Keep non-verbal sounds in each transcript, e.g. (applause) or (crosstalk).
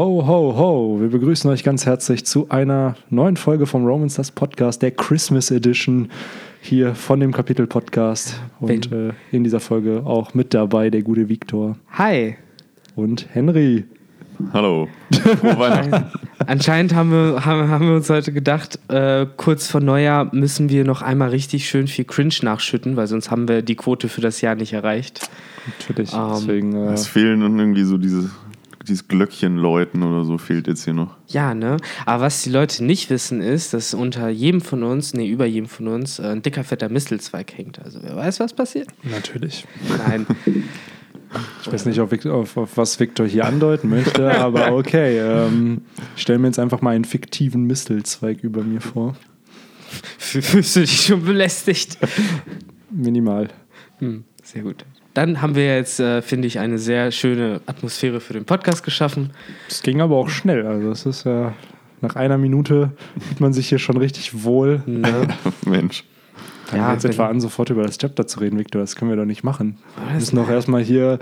Ho, ho, ho. Wir begrüßen euch ganz herzlich zu einer neuen Folge vom Romans das Podcast, der Christmas Edition hier von dem Kapitel Podcast. Und äh, in dieser Folge auch mit dabei der gute Viktor Hi. und Henry. Hallo. (laughs) Anscheinend haben wir, haben, haben wir uns heute gedacht, äh, kurz vor Neujahr müssen wir noch einmal richtig schön viel Cringe nachschütten, weil sonst haben wir die Quote für das Jahr nicht erreicht. Natürlich. Ähm, Deswegen, äh, Es fehlen dann irgendwie so diese, dieses Glöckchen läuten oder so fehlt jetzt hier noch. Ja, ne? Aber was die Leute nicht wissen, ist, dass unter jedem von uns, nee, über jedem von uns, äh, ein dicker, fetter Mistelzweig hängt. Also wer weiß, was passiert? natürlich. Nein. Ich weiß nicht, auf, auf, auf was Viktor hier andeuten möchte, (laughs) aber okay. Ähm, ich stelle mir jetzt einfach mal einen fiktiven Mistelzweig über mir vor. Fühlst du dich schon belästigt? Minimal. Hm, sehr gut. Dann haben wir jetzt, äh, finde ich, eine sehr schöne Atmosphäre für den Podcast geschaffen. Es ging aber auch schnell. Also es ist ja nach einer Minute fühlt man sich hier schon richtig wohl. Ne? (laughs) Mensch. Fangen Ja, wir jetzt etwa an, sofort über das Chapter zu reden, Victor. Das können wir doch nicht machen. Wir das- müssen doch erstmal hier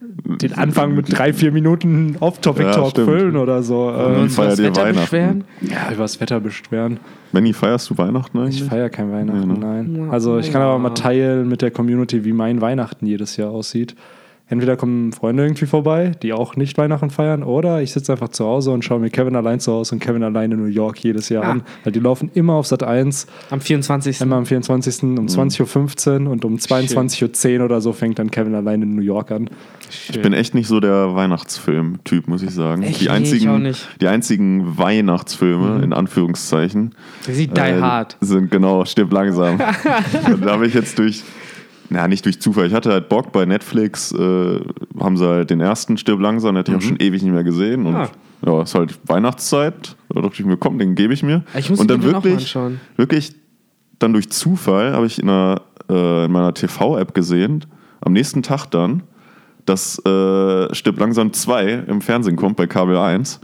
den Anfang mit drei, vier Minuten Ja, Off-Topic-Talk stimmt. füllen oder so. Ähm, über das Wetter Weihnachten? beschweren? ja, über das Wetter beschweren. Benny, feierst du Weihnachten eigentlich? Ich feiere kein Weihnachten, Ja, ne? nein. Also ich kann aber mal teilen mit der Community, wie mein Weihnachten jedes Jahr aussieht. Entweder kommen Freunde irgendwie vorbei, die auch nicht Weihnachten feiern, oder ich sitze einfach zu Hause und schaue mir Kevin allein zu Hause und Kevin allein in New York jedes Jahr Ah. an. Weil die laufen immer auf Sat 1, Am 24. einmal am 24. Mhm. um 20.15 Uhr und um 22.10 Uhr oder so fängt dann Kevin allein in New York an. Ich bin echt nicht so der Weihnachtsfilm-Typ, muss ich sagen. Echt? Die Nee, einzigen, ich auch nicht. Die einzigen Weihnachtsfilme, in Anführungszeichen, Der sieht Die äh, Hard. sind genau, stirb langsam. (laughs) da habe ich jetzt durch, na nicht durch Zufall, ich hatte halt Bock bei Netflix, äh, haben sie halt den ersten Stirb langsam, den hätte ich auch schon ewig nicht mehr gesehen und Ah. ja, ist halt Weihnachtszeit, da dachte ich mir, komm, den gebe ich mir. Ich muss und dann wirklich, wirklich dann durch Zufall habe ich in, einer, äh, in meiner TV-App gesehen, am nächsten Tag dann, dass äh, Stirb langsam 2 im Fernsehen kommt bei Kabel 1.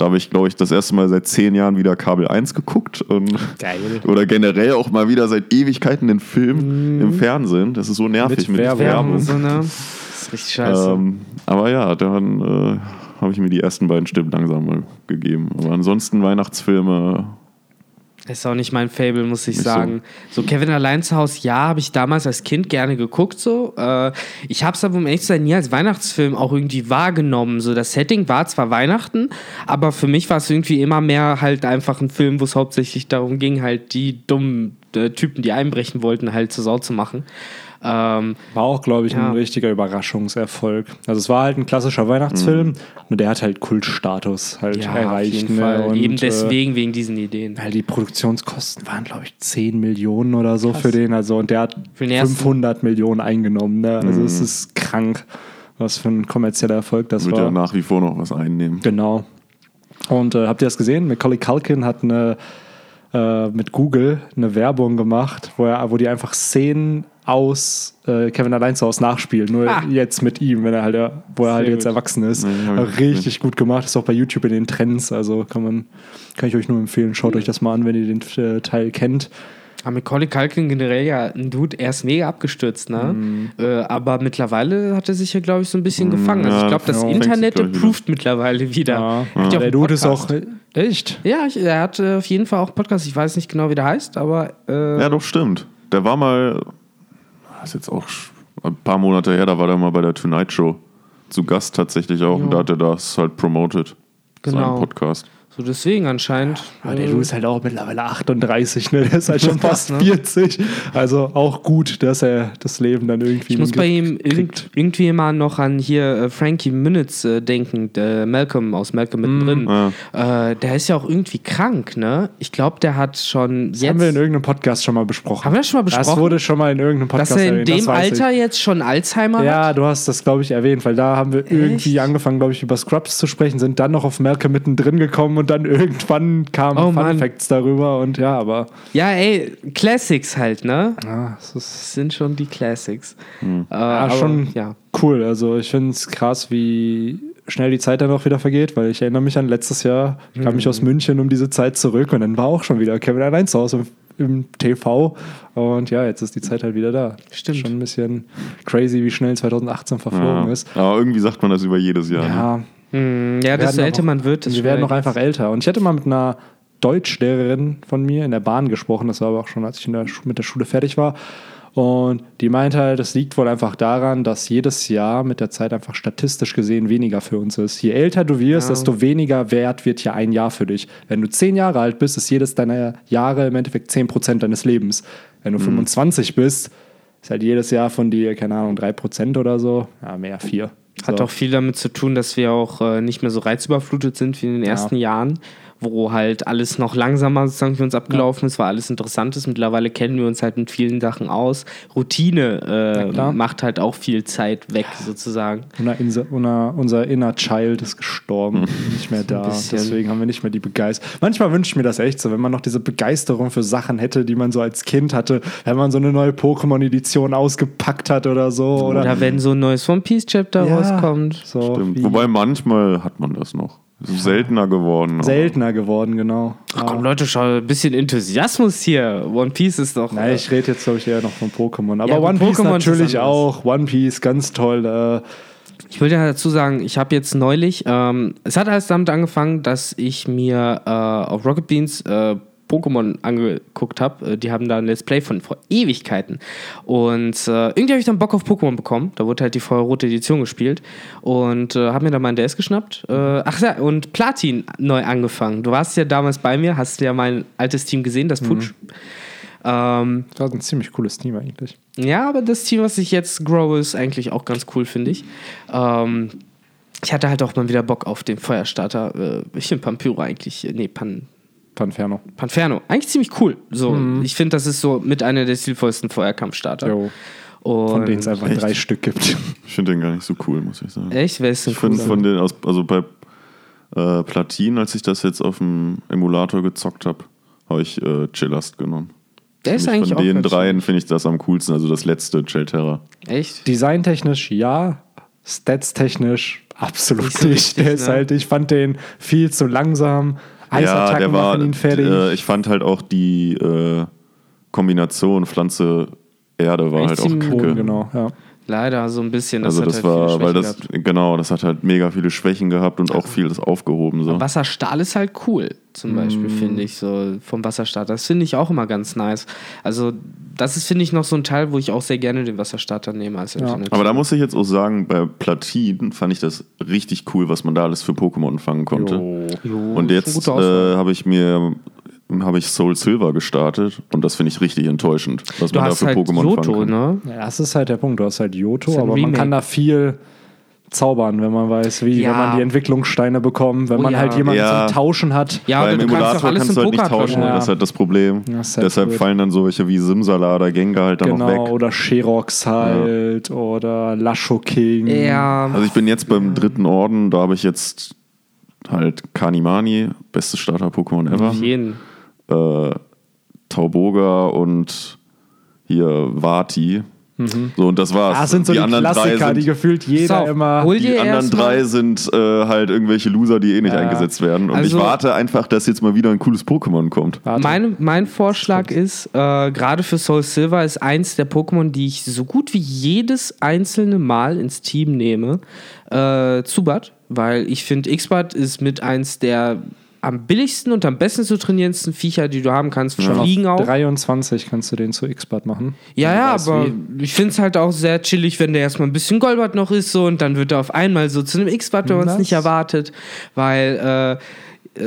Da habe ich, glaube ich, das erste Mal seit zehn Jahren wieder Kabel 1 geguckt. Und Geil. Oder generell auch mal wieder seit Ewigkeiten den Film im Fernsehen. Das ist so nervig Mit mit, Werbung. so, ne? Das ist richtig scheiße. Ähm, aber ja, dann äh, habe ich mir die ersten beiden Stimmen langsam mal gegeben. Aber ansonsten Weihnachtsfilme. Ist auch nicht mein Fable, muss ich Nicht so. sagen. So. Kevin allein zu Hause, ja, habe ich damals als Kind gerne geguckt. So. Äh, ich habe es aber, um ehrlich zu sein, nie als Weihnachtsfilm auch irgendwie wahrgenommen. So, das Setting war zwar Weihnachten, aber für mich war es irgendwie immer mehr halt einfach ein Film, wo es hauptsächlich darum ging, halt die dummen äh, Typen, die einbrechen wollten, halt zur Sau zu machen. Ähm, War auch, glaube ich, Ja. ein richtiger Überraschungserfolg. Also es war halt ein klassischer Weihnachtsfilm und der hat halt Kultstatus halt ja, erreicht. auf jeden ne? Fall. Und, Eben äh, deswegen, wegen diesen Ideen. Weil die Produktionskosten waren, glaube ich, 10 Millionen oder so für den. Also, und der hat Für den ersten. 500 Millionen eingenommen. Ne? Also, es ist krank, was für ein kommerzieller Erfolg das Wird war. ja nach wie vor noch was einnehmen. Genau. Und äh, habt ihr das gesehen? Macaulay Culkin hat eine, äh, mit Google eine Werbung gemacht, wo, er, wo die einfach Szenen aus äh, Kevin allein zu Hause nachspielen. Nur Ah. jetzt mit ihm, wenn er halt, ja- wo er halt jetzt gut. erwachsen ist. Ich Richtig gut gemacht. Ist auch bei YouTube in den Trends. Also kann man, kann ich euch nur empfehlen. Schaut euch das mal an, wenn ihr den äh, Teil kennt. Aber Macaulay Culkin generell ja ein Dude, er ist mega abgestürzt, ne? Mhm. Äh, aber mittlerweile hat er sich ja, glaube ich, so ein bisschen gefangen. Also ich glaube, das ja, Internet approved mittlerweile wieder. Ja. Er hat ja Der Dude ist auch. Podcast. Echt? Ja, ich, er hat äh, auf jeden Fall auch einen Podcast. Ich weiß nicht genau, wie der heißt, aber äh, Ja, doch, stimmt. Der war mal, das ist jetzt auch ein paar Monate her, da war der mal bei der Tonight Show zu Gast tatsächlich auch. Und Jo. da hat er das halt promoted. Genau. Seinen Podcast. So deswegen anscheinend. Aber der äh, Dude ist halt auch mittlerweile 38, ne? Der ist halt (laughs) schon fast ne? 40. Also auch gut, dass er das Leben dann irgendwie ich muss bei ihm kriegt. irgend, irgendwie immer noch an hier äh, Frankie Minutes äh, denken, der Malcolm aus Malcolm Mhm. mittendrin. Äh, der ist ja auch irgendwie krank, ne? Ich glaube, der hat schon Das jetzt. haben wir in irgendeinem Podcast schon mal besprochen. Haben wir das schon mal Das besprochen? wurde schon mal in irgendeinem dass Podcast er in erwähnt, dem das Alter jetzt schon Alzheimer Ich. Ja, hat? du hast das, glaube ich, erwähnt, weil da haben wir irgendwie angefangen, glaube ich, über Scrubs zu sprechen, sind dann noch auf Malcolm mittendrin gekommen und dann irgendwann kamen Oh, Fun Mann. Facts darüber und ja, aber Ja, ey, Classics halt, ne? ja, es ist Das sind schon die Classics. Äh, ja, aber, schon Ja. cool. Also ich finde es krass, wie schnell die Zeit dann auch wieder vergeht, weil ich erinnere mich an letztes Jahr, ich kam mich Mhm. aus München um diese Zeit zurück und dann war auch schon wieder Kevin allein zu Hause im, im TV und ja, jetzt ist die Zeit halt wieder da. Stimmt. Schon ein bisschen crazy, wie schnell 2018 verflogen Ja. ist. Aber irgendwie sagt man das über jedes Jahr. Ne? Ja, Hm, ja, desto älter auch- man wird, desto Wir werden noch einfach älter. Und ich hatte mal mit einer Deutschlehrerin von mir in der Bahn gesprochen. Das war aber auch schon, als ich in der, mit der Schule fertig war. Und die meinte halt, das liegt wohl einfach daran, dass jedes Jahr mit der Zeit einfach statistisch gesehen weniger für uns ist. Je älter du wirst, Ja. desto weniger wert wird ja ein Jahr für dich. Wenn du zehn Jahre alt bist, ist jedes deiner Jahre im Endeffekt 10% deines Lebens. Wenn du 25 bist, ist halt jedes Jahr von dir, keine Ahnung, 3% oder so. Ja, mehr, 4. Hat so. auch viel damit zu tun, dass wir auch äh, nicht mehr so reizüberflutet sind wie in den ersten Jahren, wo halt alles noch langsamer sozusagen für uns abgelaufen ist, war alles Interessantes. Mittlerweile kennen wir uns halt mit vielen Sachen aus. Routine äh, macht halt auch viel Zeit weg sozusagen. Unser, unser, unser inner Child ist gestorben, (laughs) nicht mehr da. Deswegen haben wir nicht mehr die Begeisterung. Manchmal wünsche ich mir das echt so, wenn man noch diese Begeisterung für Sachen hätte, die man so als Kind hatte, wenn man so eine neue Pokémon-Edition ausgepackt hat oder so. Oder, Oder wenn so ein neues One Piece Chapter Ja, rauskommt. So Wobei manchmal hat man das noch. Seltener geworden. aber- seltener geworden, genau. Ach komm Leute, schau, ein bisschen Enthusiasmus hier. One Piece ist doch. Nein, ich rede jetzt, glaube ich, eher noch von Pokémon. Aber Ja, aber One Piece Pokémon ist natürlich auch. One Piece, ganz toll. Äh, Ich will ja dazu sagen, ich habe jetzt neulich, ähm, es hat alles damit angefangen, dass ich mir äh, auf Rocket Beans äh, Pokémon angeguckt habe. Äh, die haben da ein Let's Play von vor Ewigkeiten. Und äh, irgendwie habe ich dann Bock auf Pokémon bekommen. Da wurde halt die Feuerrote Edition gespielt. Und äh, habe mir dann meinen DS geschnappt. Äh, ach ja, und Platin neu angefangen. Du warst ja damals bei mir, hast ja mein altes Team gesehen, das Putsch. Ähm, das war ein ziemlich cooles Team eigentlich. ja, aber das Team, was ich jetzt grow, ist eigentlich auch ganz cool, finde ich. Ähm, ich hatte halt auch mal wieder Bock auf den Feuerstarter. Äh, ich finde Pampyra eigentlich, äh, nee, Pan, Panferno. Panferno, eigentlich ziemlich cool. So, ich finde, das ist so mit einer der stilvollsten Feuerkampfstarter. Jo, Und von denen es einfach Echt? drei Stück gibt. (laughs) Ich finde den gar nicht so cool, muss ich sagen. Echt? Wer ist denn Ich finde von den, aus, also bei äh, Platin, als ich das jetzt auf dem Emulator gezockt habe, habe ich äh, Chillast genommen. Der ist eigentlich von auch den dreien finde ich das am coolsten, also das letzte Chelterra. schön. Echt? Designtechnisch ja, Stats-technisch absolut Nicht nicht. richtig, der ist ne? halt, ich fand den viel zu langsam. Ja, Eisattacken der war, machen ihn fertig. äh, ich fand halt auch die äh, Kombination Pflanze-Erde war Echt halt auch kacke. genau, ja. Leider so ein bisschen. Das Also hat das halt war, weil das, gehabt. genau, das hat halt mega viele Schwächen gehabt und auch vieles aufgehoben. So. Wasserstahl ist halt cool, zum Beispiel, Mm. finde ich, so vom Wasserstarter. Das finde ich auch immer ganz nice. Also, das ist, finde ich, noch so ein Teil, wo ich auch sehr gerne den Wasserstarter nehme als Alternative. Aber da muss ich jetzt auch sagen, bei Platin fand ich das richtig cool, was man da alles für Pokémon fangen konnte. Jo, Und ist eine jetzt äh, habe ich mir habe ich Soul Silver gestartet und das finde ich richtig enttäuschend, was du man da hast für halt Pokémon Johto, fangen kann. ne? Ja, das ist halt der Punkt. Du hast halt ein aber man Remake. kann da viel zaubern, wenn man weiß, wie, Ja. wenn man die Entwicklungssteine bekommt, wenn Oh man ja. halt jemanden Ja. zum Tauschen hat. Ja, Weil im du kannst Emulator doch alles kannst im du halt nicht tauschen, Ja. das ist halt das Problem. Das halt Deshalb blöd. fallen dann solche wie Simsala oder Gengar halt dann Genau, noch weg. oder Sherox halt, oder Lasho King. Ja, Also ich bin jetzt beim dritten Orden, da habe ich jetzt halt Kanimani, bestes Starter-Pokémon ever. auf jeden. Äh, Tauboga und hier Vati. So, und das war's. Das sind so die, anderen Klassiker, drei die sind, gefühlt jeder So, immer. die anderen drei sind äh, halt irgendwelche Loser, die eh nicht Ja. eingesetzt werden. Und Also- ich warte einfach, dass jetzt mal wieder ein cooles Pokémon kommt. Mein, mein Vorschlag ist, äh, gerade für Soul Silver ist eins der Pokémon, die ich so gut wie jedes einzelne Mal ins Team nehme, äh, Zubat, weil ich finde, Xbat ist mit eins der am billigsten und am besten zu trainierendsten Viecher, die du haben kannst. Schon Fliegen auch. 23 kannst du den zu X-Bad machen. Ja, ja, aber wie. ich finde es halt auch sehr chillig, wenn der erstmal ein bisschen Golbert noch ist so und dann wird er auf einmal so zu einem X-Bad, wenn man es nicht erwartet. Weil äh,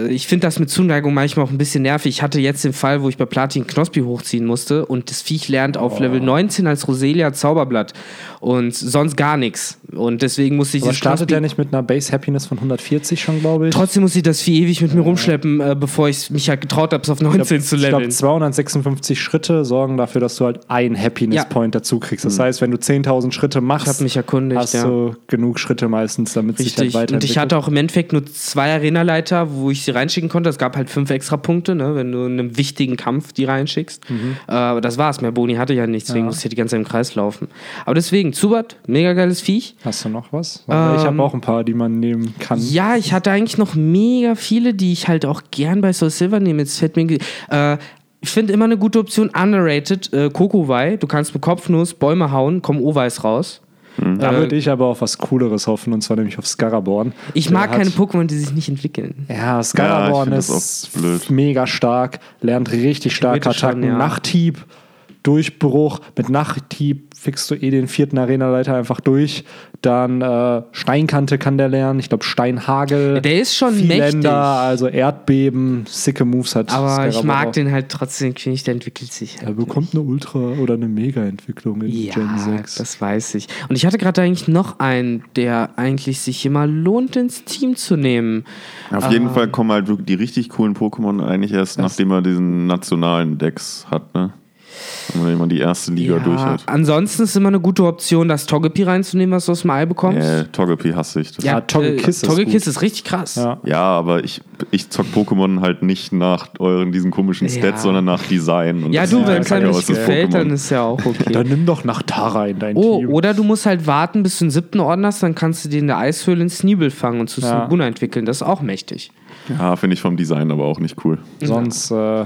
ich finde das mit Zuneigung manchmal auch ein bisschen nervig. Ich hatte jetzt den Fall, wo ich bei Platin Knospi hochziehen musste und das Viech lernt auf Level 19 als Roselia Zauberblatt und sonst gar nichts. Und deswegen musste ich Aber startet Knospi- der nicht mit einer Base Happiness von 140 schon, glaube ich? Trotzdem musste ich das Vieh ewig mit mir rumschleppen, äh, bevor ich mich halt getraut habe, es auf 19 zu Ich leveln. glaube, 256 Schritte sorgen dafür, dass du halt ein Happiness Ja. Point dazu kriegst. Das heißt, wenn du 10.000 Schritte machst, Ich hab mich erkundigt, hast ja. du genug Schritte meistens, damit sich halt Richtig. weiterentwickelt. Und ich hatte auch im Endeffekt nur zwei Arena-Leiter, wo ich sie reinschicken konnte. Es gab halt fünf extra Punkte, ne, wenn du in einem wichtigen Kampf die reinschickst. Äh, aber das war's. Mehr Boni hatte ich ja nicht, deswegen Mhm. Ja. musste ich die ganze Zeit im Kreis laufen. Aber deswegen, Zubat, mega geiles Viech. Hast du noch was? Ähm, ich habe auch ein paar, die man nehmen kann. Ja, ich hatte eigentlich noch mega viele, die ich halt auch gern bei Soul Silver nehme. Jetzt fällt mir. Äh, ich finde immer eine gute Option, underrated, äh, Kokowai. Du kannst mit Kopfnuss Bäume hauen, kommen Owais raus. Da Äh, würde ich aber auf was Cooleres hoffen, und zwar nämlich auf Scaraborn. Ich mag hat- keine Pokémon, die sich nicht entwickeln. Ja, Scaraborn Ja, ist mega stark, lernt richtig starke Attacken, ja. Nachthieb, Durchbruch. Mit Nachthieb fixst du eh den vierten Arenaleiter einfach durch. Dann äh, Steinkante kann der lernen. Ich glaube Steinhagel. Der ist schon Vieländer, mächtig. also Erdbeben, sicke Moves hat Aber ich Scaraborn mag auch. den halt trotzdem nicht, der entwickelt sich halt. Er bekommt eine Ultra- oder eine Mega-Entwicklung in Ja, Gen 6. das weiß ich. Und ich hatte gerade eigentlich noch einen, der eigentlich sich immer lohnt, ins Team zu nehmen. Auf jeden Fall kommen halt wirklich die richtig coolen Pokémon eigentlich erst, nachdem er diesen nationalen Decks hat, ne? Wenn man immer die erste Liga durch hat. ansonsten ist immer eine gute Option, das Togepi reinzunehmen, was du aus dem Ei bekommst. Äh, Togepi hasse ich. Das Ja, Togekiss ist Togekiss gut. ist richtig krass. Ja. Ja, aber ich, ich zock Pokémon halt nicht nach euren diesen komischen Ja. Stats, sondern nach Design. Und Ja, du, wenn halt es einem nicht gefällt, Pokémon. dann ist ja auch (laughs) okay. Dann nimm doch Nachtara in dein Oh, Team. oder du musst halt warten, bis du den siebten Orden hast, dann kannst du den in der Eishöhle in Sneebel fangen und zu Ja. Snuguna entwickeln. Das ist auch mächtig. Ja, finde ich vom Design aber auch nicht cool. Sonst, äh,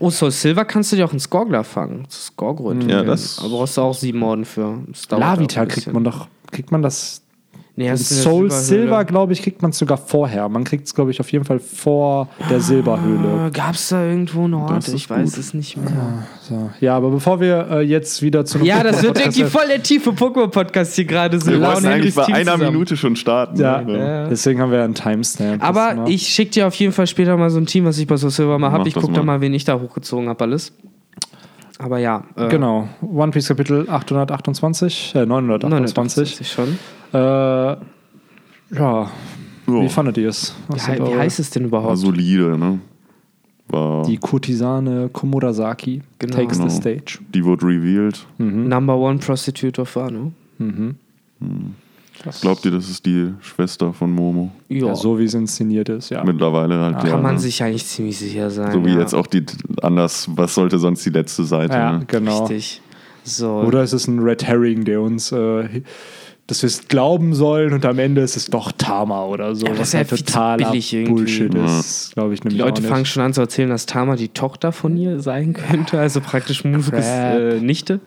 Oh, Soul Silver kannst du dir auch einen Skorgler fangen. Entwickeln. Ja, das- Aber brauchst du auch sieben Orden für. Lavita kriegt man doch, kriegt man das Nee, Soul. Silver, glaube ich, kriegt man es sogar vorher. Man kriegt es, glaube ich, auf jeden Fall vor der Silberhöhle. Gab es da irgendwo einen Ort? Ich weiß gut. es nicht mehr. So. Ja, aber bevor wir äh, jetzt wieder zu einem Ja, das wird irgendwie voll der tiefe Pokémon-Podcast hier gerade so. Wir wollten eigentlich bei Team einer zusammen. Minute schon starten. Ja, ne? deswegen haben wir einen Timestamp. Aber ich schicke dir auf jeden Fall später mal so ein Team, was ich bei Soul Silver mal habe. Ich gucke da mal. mal, wen ich da hochgezogen habe, alles. Aber ja. Äh, Genau, One Piece Kapitel 828, äh, 928. 928 schon. Äh, ja, Ja. wie fandet ihr es? Was Wie, heißt es denn War überhaupt? solide, ne? War, Die die, Komodasaki Genau. takes Genau. the stage. wurde revealed. Number One Prostitute of Wano. Glaubt ihr, das ist die Schwester von Momo? Ja, Ja, so wie es inszeniert ist, ja. Mittlerweile halt, ja. kann man sich eigentlich ziemlich sicher sein. So wie ja. jetzt auch die, anders, was sollte sonst die letzte Seite? Ja, Ne? genau. Richtig. So. Oder ist es ein Red Herring, der uns, äh, dass wir es glauben sollen und am Ende ist es doch Tama oder so. Ja, das was ist ja halt totaler irgendwie. Bullshit Ja. ist, glaube ich Die nämlich Leute auch fangen schon an zu erzählen, dass Tama die Tochter von ihr sein könnte, also praktisch Musukes Crap. äh, Nichte.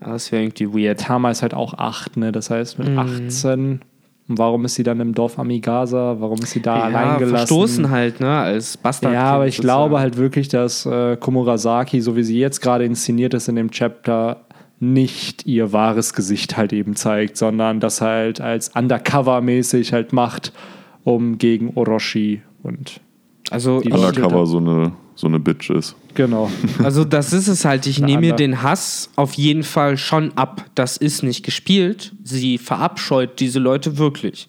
Aber Das wäre irgendwie weird. Tama ist halt auch 8, ne? Das heißt mit Mhm. 18. Und warum ist sie dann im Dorf Amigasa? Warum ist sie da allein gelassen? verstoßen halt, ne, als Bastard. Ja, aber ich glaube halt wirklich, dass äh, Komurasaki, so wie sie jetzt gerade inszeniert ist in dem Chapter, nicht ihr wahres Gesicht halt eben zeigt, sondern das halt als Undercover-mäßig halt macht, um gegen Orochi und Also, Undercover so eine, so eine Bitch ist. genau. (laughs) also das ist es halt. Ich nehme mir den Hass auf jeden Fall schon ab. Das ist nicht gespielt. Sie verabscheut diese Leute wirklich.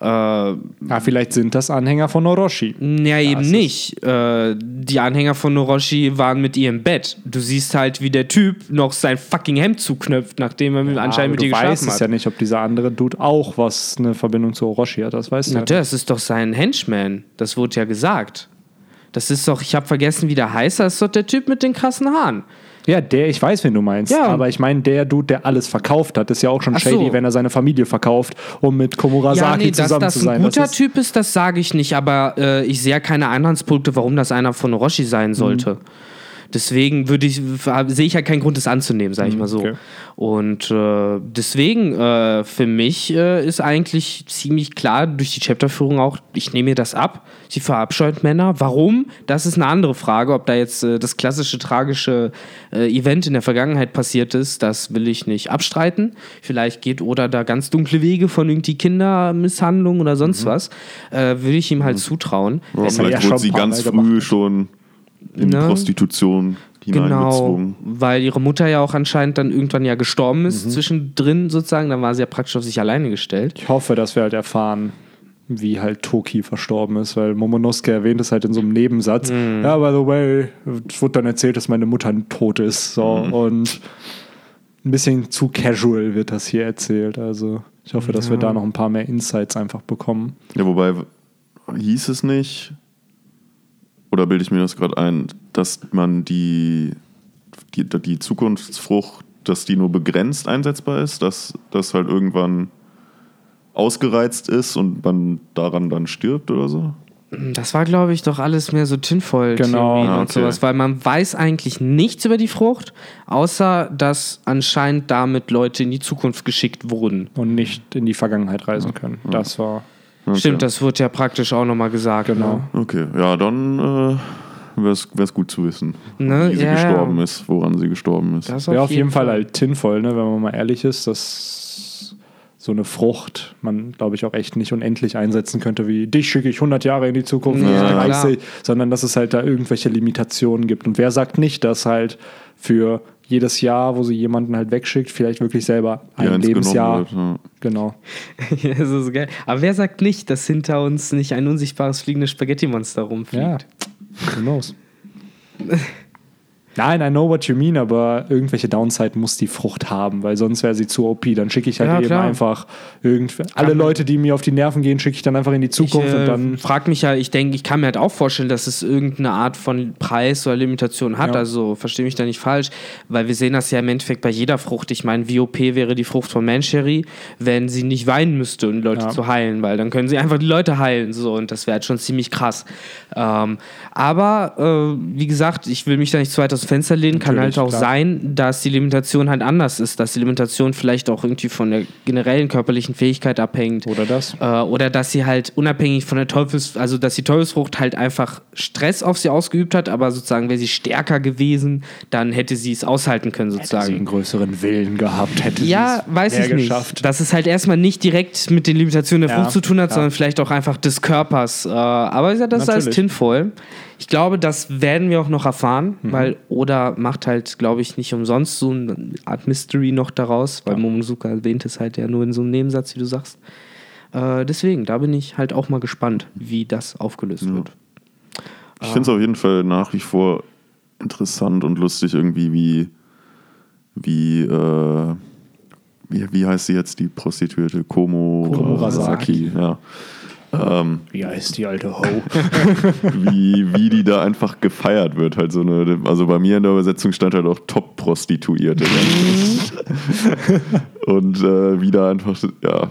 Äh, Ja, vielleicht sind das Anhänger von Orochi. Ja, eben nicht. Äh, die Anhänger von Noroshi waren mit ihr im Bett. Du siehst halt, wie der Typ noch sein fucking Hemd zuknöpft, nachdem er mit- anscheinend mit du ihr weißt geschlafen es hat. ja nicht, ob dieser andere Dude auch was eine Verbindung zu Orochi hat. Das weißt du Na, ja. das ist doch sein Henchman. Das wurde ja gesagt. Das ist doch, ich habe vergessen, wie der heißt. Das ist doch der Typ mit den krassen Haaren. Ja, der, ich weiß, wen du meinst. Ja. Aber ich meine, der Dude, der alles verkauft hat, ist ja auch schon Ach so. shady, wenn er seine Familie verkauft, um mit Komurasaki ja, nee, dass zusammen das zu ein sein. guter das ist, Typ ist, das sage ich nicht, aber äh, ich sehe ja keine Anhaltspunkte, warum das einer von Orochi sein sollte. Mhm. Deswegen würde ich, sehe ich ja keinen Grund, das anzunehmen, sage ich mal so. Mhm, okay. Und äh, deswegen, äh, für mich äh, ist eigentlich ziemlich klar durch die Chapterführung auch, ich nehme mir das ab. Sie verabscheut Männer. Warum? Das ist eine andere Frage. Ob da jetzt äh, das klassische tragische äh, Event in der Vergangenheit passiert ist, das will ich nicht abstreiten. Vielleicht geht Oda da ganz dunkle Wege von irgendwie Kindermisshandlung oder sonst Mhm. was. Äh, will ich ihm halt zutrauen. Ja, vielleicht ja wurde schon sie ganz früh gemacht. schon in Ne? Prostitution Genau, hineingezwungen. weil ihre Mutter ja auch anscheinend dann irgendwann ja gestorben Mhm. ist, zwischendrin sozusagen. Dann war sie ja praktisch auf sich alleine gestellt. ich hoffe, dass wir halt erfahren, wie halt Toki verstorben ist, weil Momonosuke erwähnt es halt in so einem Nebensatz. Mhm. Ja, by the way, es wurde dann erzählt, dass meine Mutter tot ist. So, Mhm. und ein bisschen zu casual wird das hier erzählt. Also ich hoffe, dass wir da noch ein paar mehr Insights einfach bekommen. Ja, wobei hieß es nicht, oder bilde ich mir das gerade ein, dass man die, die, die Zukunftsfrucht, dass die nur begrenzt einsetzbar ist, dass das halt irgendwann ausgereizt ist und man daran dann stirbt oder so? Das war, glaube ich, doch alles mehr so tinfoil Genau. Ah, und okay. sowas, weil man weiß eigentlich nichts über die Frucht, außer dass anscheinend damit Leute in die Zukunft geschickt wurden. Und nicht in die Vergangenheit reisen können. Das war. Okay. Stimmt, das wird ja praktisch auch nochmal gesagt. Genau. Okay, ja, dann äh, wäre es gut zu wissen, Ne? wie sie Ja, gestorben ist, woran sie gestorben ist. Das Wäre auf jeden Fall halt tinvoll, ne, wenn man mal ehrlich ist, dass so eine Frucht man, glaube ich, auch echt nicht unendlich einsetzen könnte, wie dich schicke ich 100 Jahre in die Zukunft, Ja, ich klar. 30, sondern dass es halt da irgendwelche Limitationen gibt. Und wer sagt nicht, dass halt für jedes Jahr, wo sie jemanden halt wegschickt, vielleicht wirklich selber ein eins Lebensjahr. wird, Genau. (laughs) ja, das ist geil. Aber wer sagt nicht, dass hinter uns nicht ein unsichtbares fliegendes Spaghetti-Monster rumfliegt? Ja. Who knows? (laughs) Nein, I know what you mean, aber irgendwelche Downside muss die Frucht haben, weil sonst wäre sie zu OP. Dann schicke ich halt Ja, eben klar. einfach irgendw alle Leute, die mir auf die Nerven gehen, schicke ich dann einfach in die Zukunft ich, äh, und dann. frag mich ja, ich denke, ich kann mir halt auch vorstellen, dass es irgendeine Art von Preis oder Limitation hat. Ja. Also verstehe mich da nicht falsch, weil wir sehen das ja im Endeffekt bei jeder Frucht. Ich meine, VOP wäre die Frucht von Mancherry, wenn sie nicht weinen müsste, um die Leute Ja. zu heilen, weil dann können sie einfach die Leute heilen. So, und das wäre halt schon ziemlich krass. Ähm, aber äh, wie gesagt, ich will mich da nicht zu weit aus Fenster lehnen, kann Natürlich, halt auch klar. sein, dass die Limitation halt anders ist, dass die Limitation vielleicht auch irgendwie von der generellen körperlichen Fähigkeit abhängt. Oder das. Äh, oder dass sie halt unabhängig von der Teufels, also dass die Teufelsfrucht halt einfach Stress auf sie ausgeübt hat, aber sozusagen wäre sie stärker gewesen, dann hätte sie es aushalten können sie sozusagen. einen größeren Willen gehabt, hätte Ja, sie's weiß mehr ich nicht. geschafft. Dass es halt erstmal nicht direkt mit den Limitationen der Ja, Frucht zu tun hat, ja. sondern vielleicht auch einfach des Körpers. Äh, aber ja, das ist alles Natürlich. Ich glaube, das werden wir auch noch erfahren, Mhm. weil Oda macht halt, glaube ich, nicht umsonst so eine Art Mystery noch daraus, weil Momonosuke erwähnt es halt ja nur in so einem Nebensatz, wie du sagst. Äh, deswegen, da bin ich halt auch mal gespannt, wie das aufgelöst wird. Ich finde es auf jeden Fall nach wie vor interessant und lustig irgendwie, wie, wie, äh, wie, wie heißt sie jetzt, die Prostituierte? Komo Komurasaki. ja. Ähm, Wie heißt die alte Ho? (laughs) wie, wie die da einfach gefeiert wird. Halt so eine, also bei mir in der Übersetzung stand halt auch Top-Prostituierte. (laughs) und äh, wie da einfach, ja,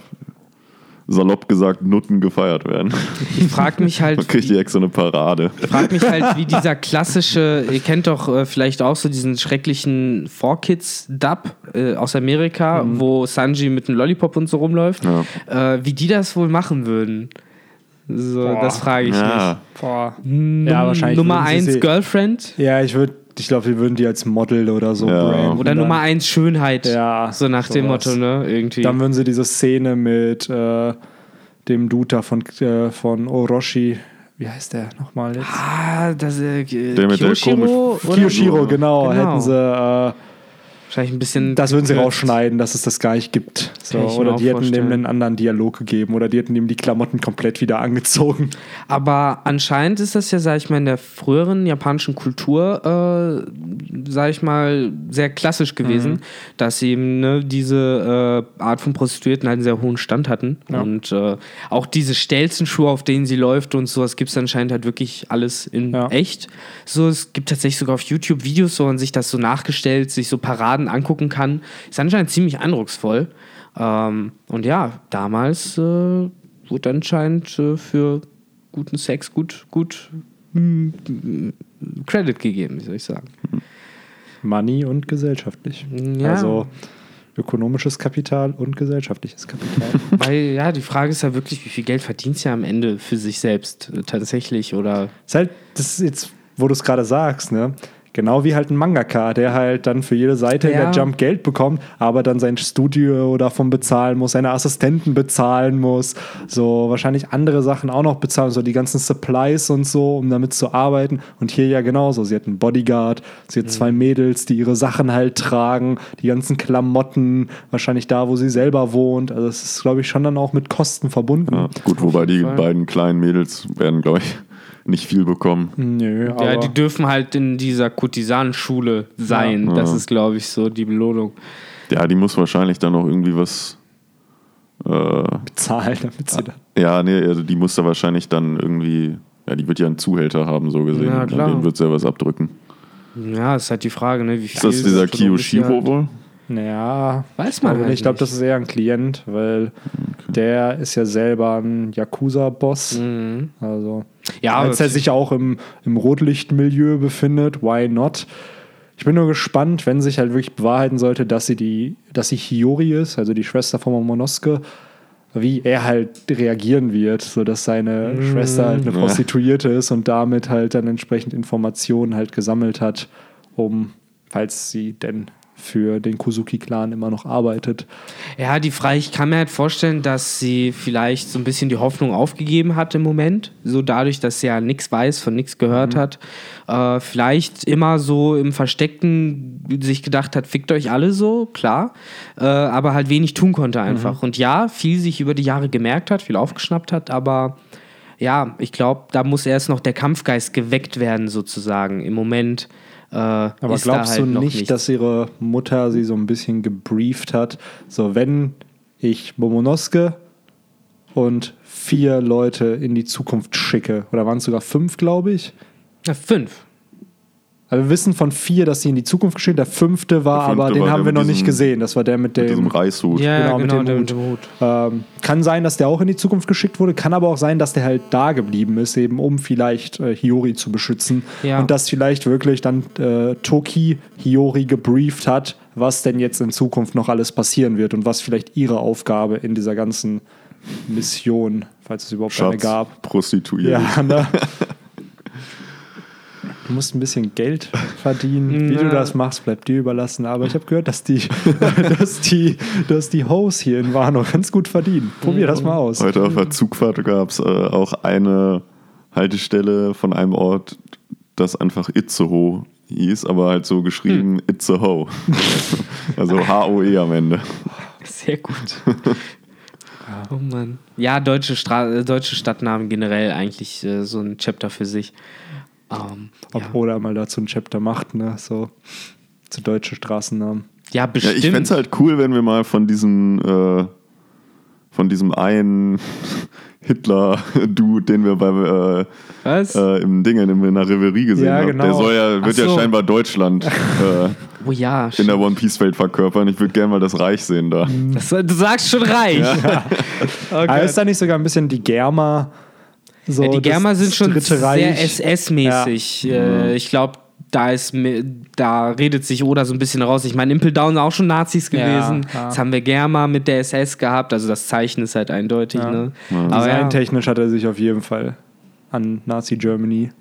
salopp gesagt, Nutten gefeiert werden. Ich frage mich halt, Man kriegt die extra eine Parade. frag mich halt, wie dieser klassische, ihr kennt doch äh, vielleicht auch so diesen schrecklichen 4Kids-Dub äh, aus Amerika, Mhm. wo Sanji mit einem Lollipop und so rumläuft, äh, wie die das wohl machen würden. So, Boah. das frage ich Ja, Boah. mich. Ja, wahrscheinlich Nummer würden sie 1 sie- Girlfriend Ja, ich würde, ich glaube, wir würden die als Model oder so Ja. branden. oder Nummer 1 Schönheit. Ja, So nach dem sowas. Motto, ne? Irgendwie. Dann würden sie diese Szene mit äh, dem Duta von, äh, von Orochi, wie heißt der nochmal jetzt? ah, das äh, Der mit der Kiyoshiro, komisch- oder? Kiyoshiro, genau, Genau. hätten sie, äh, Wahrscheinlich ein bisschen. das würden sie rausschneiden, dass es das gar nicht gibt. So, oder die hätten vorstellen. dem einen anderen Dialog gegeben oder die hätten ihm die Klamotten komplett wieder angezogen. Aber anscheinend ist das ja, sag ich mal, in der früheren japanischen Kultur, äh, sag ich mal, sehr klassisch gewesen, Mhm. dass sie eben ne, diese äh, Art von Prostituierten halt einen sehr hohen Stand hatten. Ja. Und äh, auch diese Stelzenschuhe, auf denen sie läuft und sowas, gibt es anscheinend halt wirklich alles in Ja. echt. So, es gibt tatsächlich sogar auf YouTube Videos, wo man sich das so nachgestellt, sich so Paraden angucken kann. Ist anscheinend ziemlich eindrucksvoll. Ähm, und ja, damals äh, wurde anscheinend äh, für guten Sex gut, gut mm, Credit gegeben, wie soll ich sagen. Money und gesellschaftlich. Ja. Also ökonomisches Kapital und gesellschaftliches Kapital. (laughs) Weil ja, die Frage ist ja wirklich, wie viel Geld verdient sie am Ende für sich selbst äh, tatsächlich oder ist halt, das ist jetzt, wo du es gerade sagst, ne? Genau wie halt ein Mangaka, der halt dann für jede Seite in Ja. der Jump Geld bekommt, aber dann sein Studio davon bezahlen muss, seine Assistenten bezahlen muss, so wahrscheinlich andere Sachen auch noch bezahlen, so die ganzen Supplies und so, um damit zu arbeiten. Und hier ja genauso. Sie hat einen Bodyguard, sie hat zwei Mädels, die ihre Sachen halt tragen, die ganzen Klamotten, wahrscheinlich da, wo sie selber wohnt. Also es ist, glaube ich, schon dann auch mit Kosten verbunden. Ja, gut, wobei die beiden kleinen Mädels werden, glaube ich, nicht viel bekommen. Nö, aber ja, die dürfen halt in dieser Kurtisanenschule sein. Ja. Das Ja. ist, glaube ich, so die Belohnung. Ja, die muss wahrscheinlich dann auch irgendwie was. Äh, bezahlen, damit sie dann. ja, nee, also die muss da wahrscheinlich dann irgendwie. Ja, die wird ja einen Zuhälter haben, so gesehen. Ja, klar. Den wird sie ja was abdrücken. Ja, ist halt die Frage, ne? Wie viel Ist das dieser Kiyoshiro halt- wohl? Naja, Weiß man halt ich glaube, nicht. das ist eher ein Klient, weil der ist ja selber ein Yakuza-Boss. Mhm. Also Ja, als er sich auch im, im Rotlichtmilieu befindet. Why not? Ich bin nur gespannt, wenn sich halt wirklich bewahrheiten sollte, dass sie die, dass sie Hiyori ist, also die Schwester von Momonosuke, wie er halt reagieren wird, sodass seine Mm. Schwester halt eine Ja. Prostituierte ist und damit halt dann entsprechend Informationen halt gesammelt hat, um, falls sie denn für den Kuzuki-Clan immer noch arbeitet. Ja, die Frage, ich kann mir halt vorstellen, dass sie vielleicht so ein bisschen die Hoffnung aufgegeben hat im Moment. So dadurch, dass sie ja nichts weiß, von nichts gehört hat. Äh, vielleicht immer so im Versteckten sich gedacht hat, fickt euch alle so, klar. Äh, aber halt wenig tun konnte einfach. Und ja, viel sich über die Jahre gemerkt hat, viel aufgeschnappt hat, aber ja, ich glaube, da muss erst noch der Kampfgeist geweckt werden, sozusagen. Im Moment. Äh, Aber ist glaubst da halt du noch nicht, nichts. dass ihre Mutter sie so ein bisschen gebrieft hat? So, wenn ich Momonosuke und vier Leute in die Zukunft schicke, oder waren es sogar fünf, glaube ich? Na, fünf. Also wir wissen von vier, dass sie in die Zukunft geschickt. Der fünfte war, Der fünfte aber den war haben wir mit noch nicht diesem- gesehen. Das war der mit Mit diesem dem. Reishut. Ja, Genau, genau, mit dem der Hut. mit dem Hut. Ähm, kann sein, dass der auch in die Zukunft geschickt wurde. Kann aber auch sein, dass der halt da geblieben ist, eben um vielleicht äh, Hiyori zu beschützen. Ja. Und dass vielleicht wirklich dann äh, Toki Hiyori gebrieft hat, was denn jetzt in Zukunft noch alles passieren wird und was vielleicht ihre Aufgabe in dieser ganzen Mission, falls es überhaupt eine Schatz, gab. Prostituiert. Ja, ne? (laughs) Du musst ein bisschen Geld (laughs) verdienen. Wie du das machst, bleibt dir überlassen. Aber ich habe gehört, dass die, (laughs) dass die, dass die Hoes hier in Wano ganz gut verdienen. Probier das mal aus. Heute auf der Zugfahrt gab es äh, auch eine Haltestelle von einem Ort, das einfach Itzehoe hieß, aber halt so geschrieben Itzehoe. (laughs) also H-O-E am Ende. Sehr gut. oh Mann. Ja, deutsche, Stra äh, deutsche Stadtnamen generell eigentlich äh, so ein Chapter für sich. Ähm, Ob ja. Oda mal dazu ein Chapter macht, ne? So zu deutsche Straßennamen. ja, Ja, bestimmt. ich fände es halt cool, wenn wir mal von diesem, äh, von diesem einen (laughs) Hitler-Dude, den wir bei, äh, Was? äh, im Dingen in der Reverie gesehen Ja, haben. genau. Der soll ja, wird Ach ja so. scheinbar Deutschland äh, (laughs) oh ja, in der One Piece-Welt verkörpern. Ich würde gerne mal das Reich sehen da. das, du sagst schon reich. (laughs) Aber Ah, ist da nicht sogar ein bisschen die Germa? So Ja, die Germa sind schon sehr? SS-mäßig. Äh, ich glaube, da ist da redet sich Oda so ein bisschen raus. Ich meine, Impel Down sind auch schon Nazis Ja, gewesen. ja. Jetzt haben wir Germa mit der SS gehabt. Also das Zeichen ist halt eindeutig. Ja. Ne? Aber ja, Designtechnisch hat er sich auf jeden Fall an Nazi Germany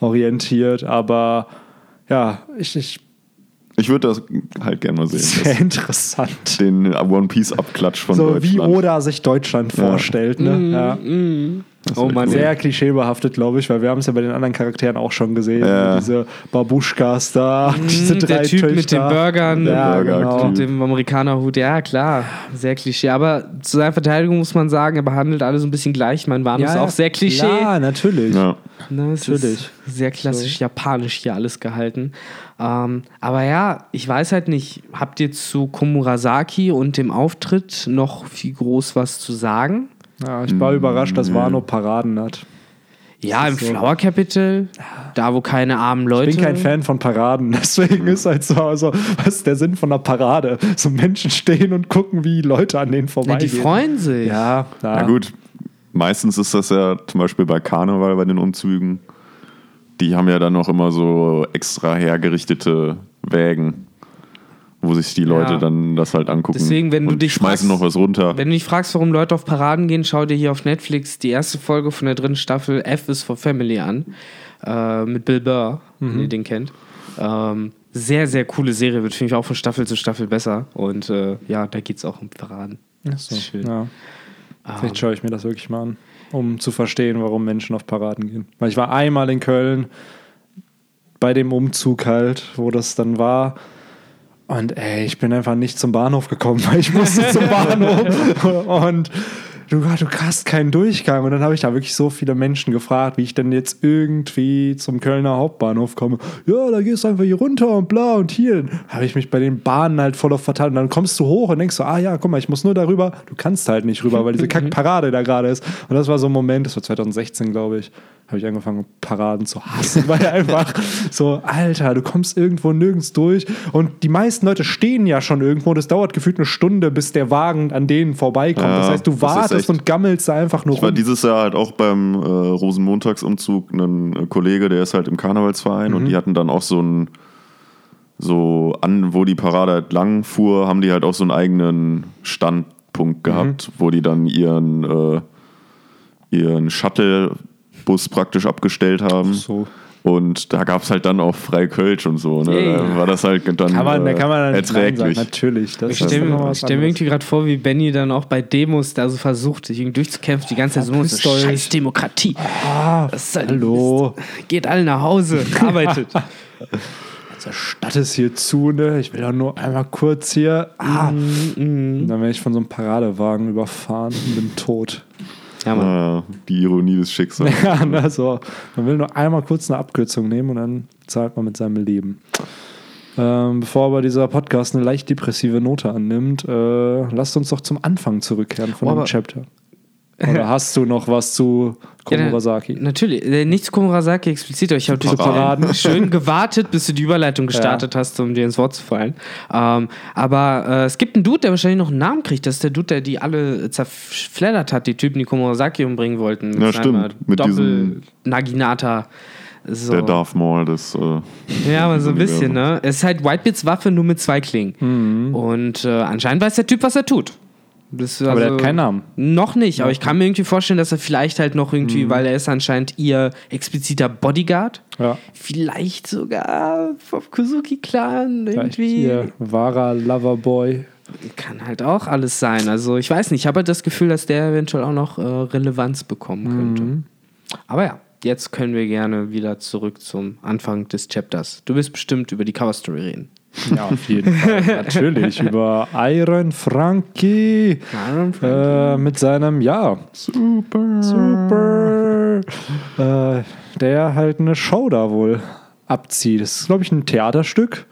orientiert, aber ja, ich, ich Ich würde das halt gerne mal sehen. sehr interessant. den One Piece-Abklatsch von So Deutschland. wie Oda sich Deutschland vorstellt. Ne? Ja. Oh Mann, Sehr klischeebehaftet, glaube ich, weil wir haben es ja bei den anderen Charakteren auch schon gesehen. Ja. Diese Babuschkas da, (laughs) diese Mhm, drei der Typ Töchter. mit den Burgern Ja, Burger genau. und dem Amerikanerhut, ja klar, sehr Klischee. Aber zu seiner Verteidigung muss man sagen, er behandelt alle so ein bisschen gleich. Mein ist Ja, auch sehr Klischee. Ja, natürlich. Ja. Ne, es Natürlich. Ist sehr klassisch japanisch hier alles gehalten. Ähm, aber ja, ich weiß halt nicht, habt ihr zu Komurasaki und dem Auftritt noch viel groß was zu sagen? Ja, ich war überrascht, dass Wano Paraden hat. Ja, im so. Flower Capital, da wo keine armen Leute. Ich bin kein Fan von Paraden, (laughs) deswegen ist halt so, also, was ist der Sinn von einer Parade? So Menschen stehen und gucken, wie Leute an denen Ja, vorbeigehen. die freuen sich. Ja, ja. Na gut, meistens ist das ja zum Beispiel bei Karneval, bei den Umzügen. Die haben ja dann noch immer so extra hergerichtete Wägen, wo sich die Leute Ja. dann das halt angucken. Deswegen, wenn du und dich schmeißen fragst- noch was runter. Wenn du dich fragst, warum Leute auf Paraden gehen, schau dir hier auf Netflix die erste Folge von der dritten Staffel F is for Family an. Äh, mit Bill Burr, wenn ihr den kennt. Ähm, sehr, sehr coole Serie, wird finde ich auch von Staffel zu Staffel besser. Und äh, ja, da geht es auch um Paraden. Ach so, Schön. Ja. Vielleicht schaue ich mir das wirklich mal an, um zu verstehen, warum Menschen auf Paraden gehen. Weil ich war einmal in Köln bei dem Umzug halt, wo das dann war. Und ey, ich bin einfach nicht zum Bahnhof gekommen, (laughs) weil ich musste zum (laughs) Bahnhof. Und du, du hast keinen Durchgang. Und dann habe ich da wirklich so viele Menschen gefragt, wie ich denn jetzt irgendwie zum Kölner Hauptbahnhof komme. Ja, da gehst du einfach hier runter und bla und hier. Habe ich mich bei den Bahnen halt voll auf verteilt. Und dann kommst du hoch und denkst so, ah ja, guck mal, ich muss nur darüber. Du kannst halt nicht rüber, weil diese (laughs) Kackparade da gerade ist. Und das war so ein Moment, das war 2016, glaube ich, habe ich angefangen, Paraden zu hassen, (laughs) weil einfach so, Alter, du kommst irgendwo nirgends durch. Und die meisten Leute stehen ja schon irgendwo. Das dauert gefühlt eine Stunde, bis der Wagen an denen vorbeikommt. Ja, das heißt, du wartest echt- und gammelst da einfach nur Ich war rum. dieses Jahr halt auch beim äh, Rosenmontagsumzug ein äh, Kollege, der ist halt im Karnevalsverein Mhm. und die hatten dann auch so ein so an, wo die Parade halt lang fuhr, haben die halt auch so einen eigenen Standpunkt gehabt, Mhm. wo die dann ihren äh, ihren Shuttlebus praktisch abgestellt haben. so. Und da gab es halt dann auch frei Kölsch und so. Ne? Da war das halt dann Kann man, da äh, kann man dann erträglich. sagen, natürlich. Das Ich ist stelle mir, stell mir irgendwie gerade vor, wie Benny dann auch bei Demos da so versucht, sich irgendwie durchzukämpfen, die ganze Zeit so, so scheiß Demokratie. Ah, Das ist halt hallo. Mist. Geht alle nach Hause, (laughs) arbeitet. Der Stadt ist hier zu, ne? Ich will doch nur einmal kurz hier. Ah. Mhm, Und dann werde ich von so einem Paradewagen überfahren und bin tot. Ja, Mann. Ah, die Ironie des Schicksals. (laughs) Ja, ne, so. Man will nur einmal kurz eine Abkürzung nehmen und dann zahlt man mit seinem Leben. Ähm, bevor aber dieser Podcast eine leicht depressive Note annimmt, äh, lasst uns doch zum Anfang zurückkehren von Oh, dem Chapter. Oder (laughs) hast du noch was zu Ja, Komurasaki? Natürlich, äh, nicht zu Komurasaki explizit, aber ich habe Zu Paraden. (laughs) schön gewartet, bis du die Überleitung gestartet hast, um dir ins Wort zu fallen. Ähm, aber äh, es gibt einen Dude, der wahrscheinlich noch einen Namen kriegt. Das ist der Dude, der die alle zerfleddert hat, die Typen, die Komurasaki umbringen wollten. Ja, seiner stimmt. Mit diesem- Doppel-Naginata. So. Der Darth Maul des. Äh, Ja, aber so ein bisschen, ne? Es ist halt Whitebeards Waffe nur mit zwei Klingen. Mhm. Und äh, anscheinend weiß der Typ, was er tut. Das Aber der also- hat keinen Namen. Noch nicht, aber ich kann mir irgendwie vorstellen, dass er vielleicht halt noch irgendwie, Mhm. weil er ist anscheinend ihr expliziter Bodyguard, Ja. vielleicht sogar vom Kuzuki-Clan irgendwie. ihr wahrer Loverboy. Kann halt auch alles sein. Also ich weiß nicht, ich habe halt das Gefühl, dass der eventuell auch noch äh, Relevanz bekommen könnte. Mhm. Aber ja, jetzt können wir gerne wieder zurück zum Anfang des Chapters. Du wirst bestimmt über die Cover-Story reden. Ja, auf jeden Fall. Natürlich. (laughs) Über Iron Frankie. Iron Äh, mit seinem, ja, Super. super, äh, der halt eine Show da wohl abzieht. Das ist, glaube ich, ein Theaterstück.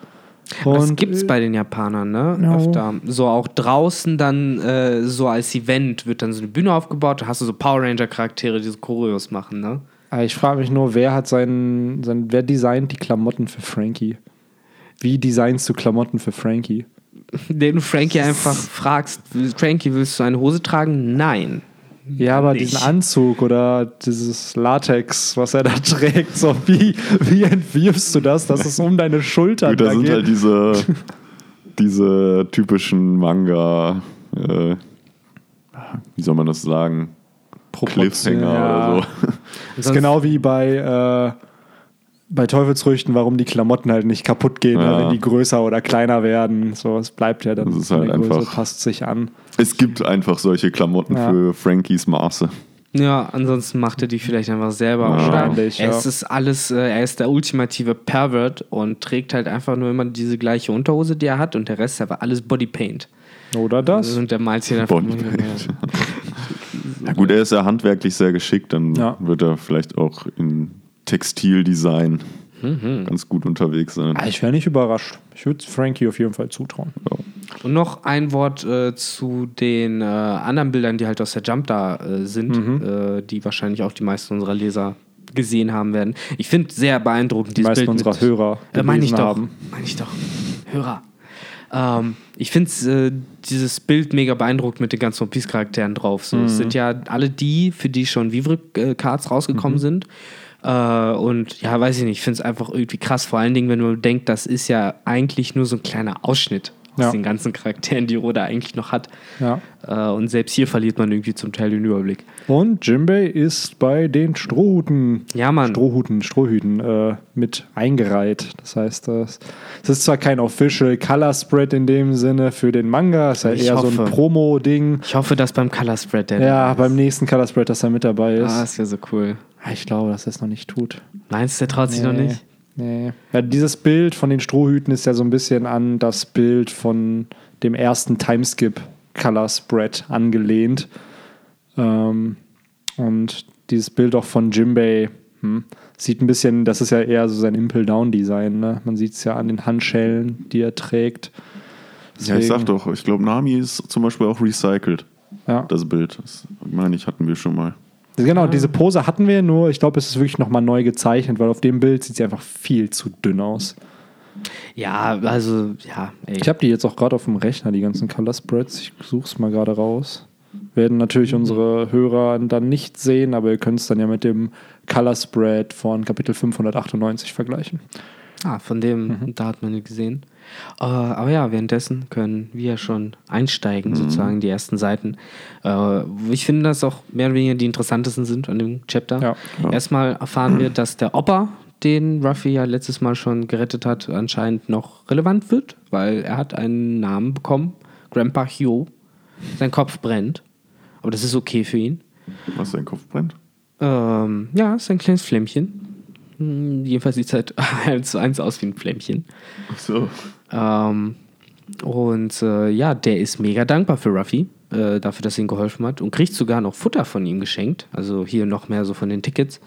Das Und, gibt's bei den Japanern, ne? Ja. Öfter. So auch draußen dann äh, so als Event wird dann so eine Bühne aufgebaut, da hast du so Power Ranger-Charaktere, die so Choreos machen, ne? äh, ich frage mich nur, wer hat sein, sein, wer designt die Klamotten für Frankie? Wie designst du Klamotten für Frankie? Den du Frankie einfach fragst, Frankie, willst du eine Hose tragen? Nein. Ja, aber Nicht. diesen Anzug oder dieses Latex, was er da (laughs) trägt, so wie, wie entwirfst du das, dass es um deine Schultern Gut, da sind geht? halt diese, diese typischen Manga, äh, wie soll man das sagen? Cliffhanger Ja. oder so. Das ist genau wie bei, äh, bei Teufelsfrüchten, warum die Klamotten halt nicht kaputt gehen, Ja. wenn die größer oder kleiner werden. So, es bleibt ja dann. Das ist halt der Größe, einfach- passt sich an. Es gibt einfach solche Klamotten Ja. für Frankies Maße. Ja, ansonsten macht er die vielleicht einfach selber. Wahrscheinlich, es ja. ist alles, äh, er ist der ultimative Pervert und trägt halt einfach nur immer diese gleiche Unterhose, die er hat und der Rest ist einfach alles Bodypaint. Oder das? Und der malt sich einfach Bodypaint. (laughs) Ja gut, er ist ja handwerklich sehr geschickt, dann Ja. wird er vielleicht auch in Textildesign Mhm. ganz gut unterwegs sein. Ah, Ich wäre nicht überrascht. Ich würde Frankie auf jeden Fall zutrauen. Und noch ein Wort äh, zu den äh, anderen Bildern, die halt aus der Jump da äh, sind, Mhm. äh, die wahrscheinlich auch die meisten unserer Leser gesehen haben werden. Ich finde sehr beeindruckend Die dieses meisten Bild unserer mit, Hörer Äh, meine ich doch. haben. Meine ich doch. Hörer. Ähm, ich finde äh, dieses Bild mega beeindruckend mit den ganzen One Piece Charakteren drauf. So, Mhm. Es sind ja alle die, für die schon Vivre-Cards rausgekommen Mhm. sind. Äh, und ja, weiß ich nicht, ich finde es einfach irgendwie krass. Vor allen Dingen, wenn man denkt, das ist ja eigentlich nur so ein kleiner Ausschnitt aus Ja. den ganzen Charakteren, die Roda eigentlich noch hat. Ja. Äh, und selbst hier verliert man irgendwie zum Teil den Überblick. Und Jimbei ist bei den Strohhuten, Ja, Mann. Strohhuten, Strohhüten äh, mit eingereiht. Das heißt, es ist zwar kein Official Color Spread in dem Sinne für den Manga, es ist halt Ich eher so hoffe. ein Promo-Ding. Ich hoffe, dass beim Color Spread der Ja, dabei ist. beim nächsten Color Spread, dass er mit dabei ist. Ah, ist ja so cool. Ich glaube, dass er es noch nicht tut. Meinst du, der traut sich noch nicht? Nee. Ja, dieses Bild von den Strohhüten ist ja so ein bisschen an das Bild von dem ersten Timeskip Color Spread angelehnt. Ähm, und dieses Bild auch von Jimbei hm, sieht ein bisschen, das ist ja eher so sein Impel-Down-Design. Ne? Man sieht es ja an den Handschellen, die er trägt. Ja, ich sag Deswegen- doch, ich glaube, Nami ist zum Beispiel auch recycelt, Ja. das Bild. Das meine ich, hatten wir schon mal. Genau, diese Pose hatten wir, nur ich glaube, es ist wirklich nochmal neu gezeichnet, weil auf dem Bild sieht sie einfach viel zu dünn aus. Ja, also, ja, ey. Ich habe die jetzt auch gerade auf dem Rechner, die ganzen Color Spreads. Ich suche es mal gerade raus. Werden natürlich unsere Hörer dann nicht sehen, aber ihr könnt es dann ja mit dem Color Spread von Kapitel 598 vergleichen. Ah, von dem, da hat man gesehen. Äh, aber ja, währenddessen können wir schon einsteigen, sozusagen, die ersten Seiten. Äh, ich finde, dass auch mehr oder weniger die interessantesten sind an dem Chapter. Ja. Erstmal erfahren wir, dass der Opa, den Ruffy ja letztes Mal schon gerettet hat, anscheinend noch relevant wird, weil er hat einen Namen bekommen, Grandpa Hugh. Sein Kopf brennt, aber das ist okay für ihn. Was dein Kopf brennt? Ähm, ja, ist ein kleines Flämmchen. Hm, Jedenfalls sieht es halt (laughs) eins zu eins aus wie ein Flämmchen. Ach so. Ähm, und äh, ja, der ist mega dankbar für Ruffy, äh, dafür, dass er ihm geholfen hat und kriegt sogar noch Futter von ihm geschenkt. Also hier noch mehr so von den Tickets.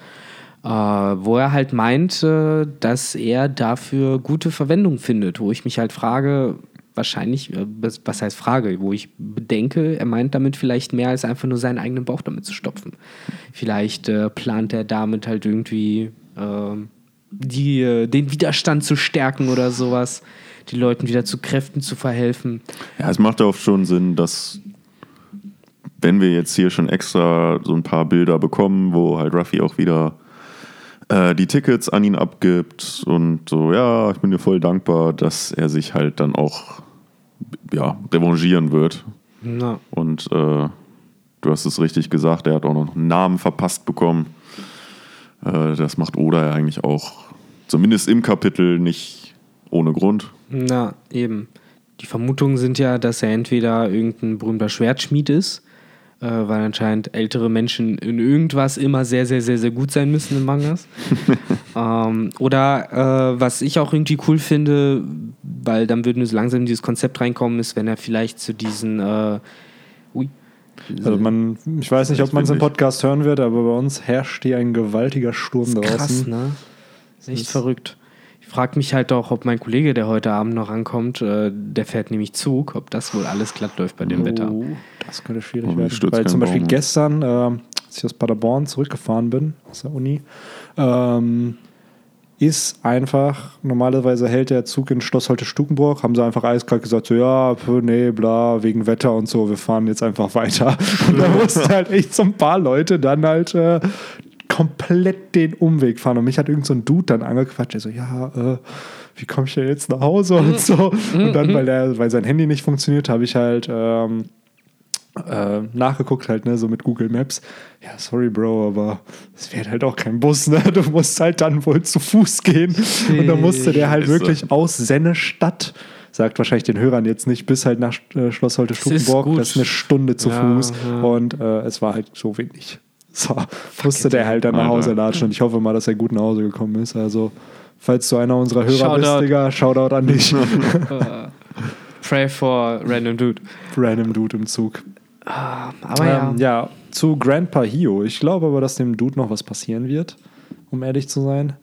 Äh, wo er halt meint, äh, dass er dafür gute Verwendung findet. Wo ich mich halt frage, wahrscheinlich, äh, was heißt Frage, wo ich bedenke, er meint damit vielleicht mehr als einfach nur seinen eigenen Bauch damit zu stopfen. Vielleicht äh, plant er damit halt irgendwie die, äh, den Widerstand zu stärken oder sowas, die Leuten wieder zu Kräften zu verhelfen. Ja, es macht auch schon Sinn, dass wenn wir jetzt hier schon extra so ein paar Bilder bekommen, wo halt Ruffy auch wieder äh, die Tickets an ihn abgibt und so, ja, ich bin dir voll dankbar, dass er sich halt dann auch ja, revanchieren wird. Na, Und äh, du hast es richtig gesagt, er hat auch noch einen Namen verpasst bekommen. Äh, das macht Oda ja eigentlich auch, zumindest im Kapitel, nicht ohne Grund. na, eben. Die Vermutungen sind ja, dass er entweder irgendein berühmter Schwertschmied ist, äh, weil anscheinend ältere Menschen in irgendwas immer sehr, sehr, sehr, sehr gut sein müssen in Mangas. (laughs) ähm, oder äh, was ich auch irgendwie cool finde, weil dann würden wir so langsam in dieses Konzept reinkommen, ist, wenn er vielleicht zu diesen äh, Also man, ich weiß nicht, ob man es im. Podcast hören wird, aber bei uns herrscht hier ein gewaltiger Sturm draußen. Krass, ne? Echt ist- verrückt. Ich frage mich halt auch, ob mein Kollege, der heute Abend noch ankommt, äh, der fährt nämlich Zug, ob das wohl alles glatt läuft bei dem Wetter. Oh, das könnte schwierig Oh, werden. Weil zum Beispiel Baum, gestern, äh, als ich aus Paderborn zurückgefahren bin, aus der Uni, ähm, ist einfach, normalerweise hält der Zug in Schloss Holte-Stukenburg, haben sie einfach eiskalt gesagt, so ja, nee, bla, wegen Wetter und so, wir fahren jetzt einfach weiter. (laughs) Und da mussten halt echt so ein paar Leute dann halt äh, komplett den Umweg fahren. Und mich hat irgend so ein Dude dann angequatscht, der so, ja, äh, wie komme ich denn jetzt nach Hause und so. Und dann, weil, der, weil sein Handy nicht funktioniert, habe ich halt ähm, äh, nachgeguckt, halt, ne, so mit Google Maps. Ja, sorry, Bro, aber es fährt halt auch kein Bus, ne? Du musst halt dann wohl zu Fuß gehen. Und dann musste der halt wirklich aus Sennestadt, sagt wahrscheinlich den Hörern jetzt nicht, bis halt nach äh, Schloss ist Holte-Stukenburg. gut. Das ist eine Stunde zu Ja, Fuß. ja. Und äh, es war halt so wenig. So, musste der halt dann nach. Hause latschen und ich hoffe mal, dass er gut nach Hause gekommen ist. Also, falls du einer unserer Hörer Shoutout. bist, Digga, Shoutout an dich. (laughs) Pray for Random Dude. Random Dude im Zug. Aber ja. Ähm, ja, zu Grandpa Hio. Ich glaube aber, dass dem Dude noch was passieren wird, um ehrlich zu sein.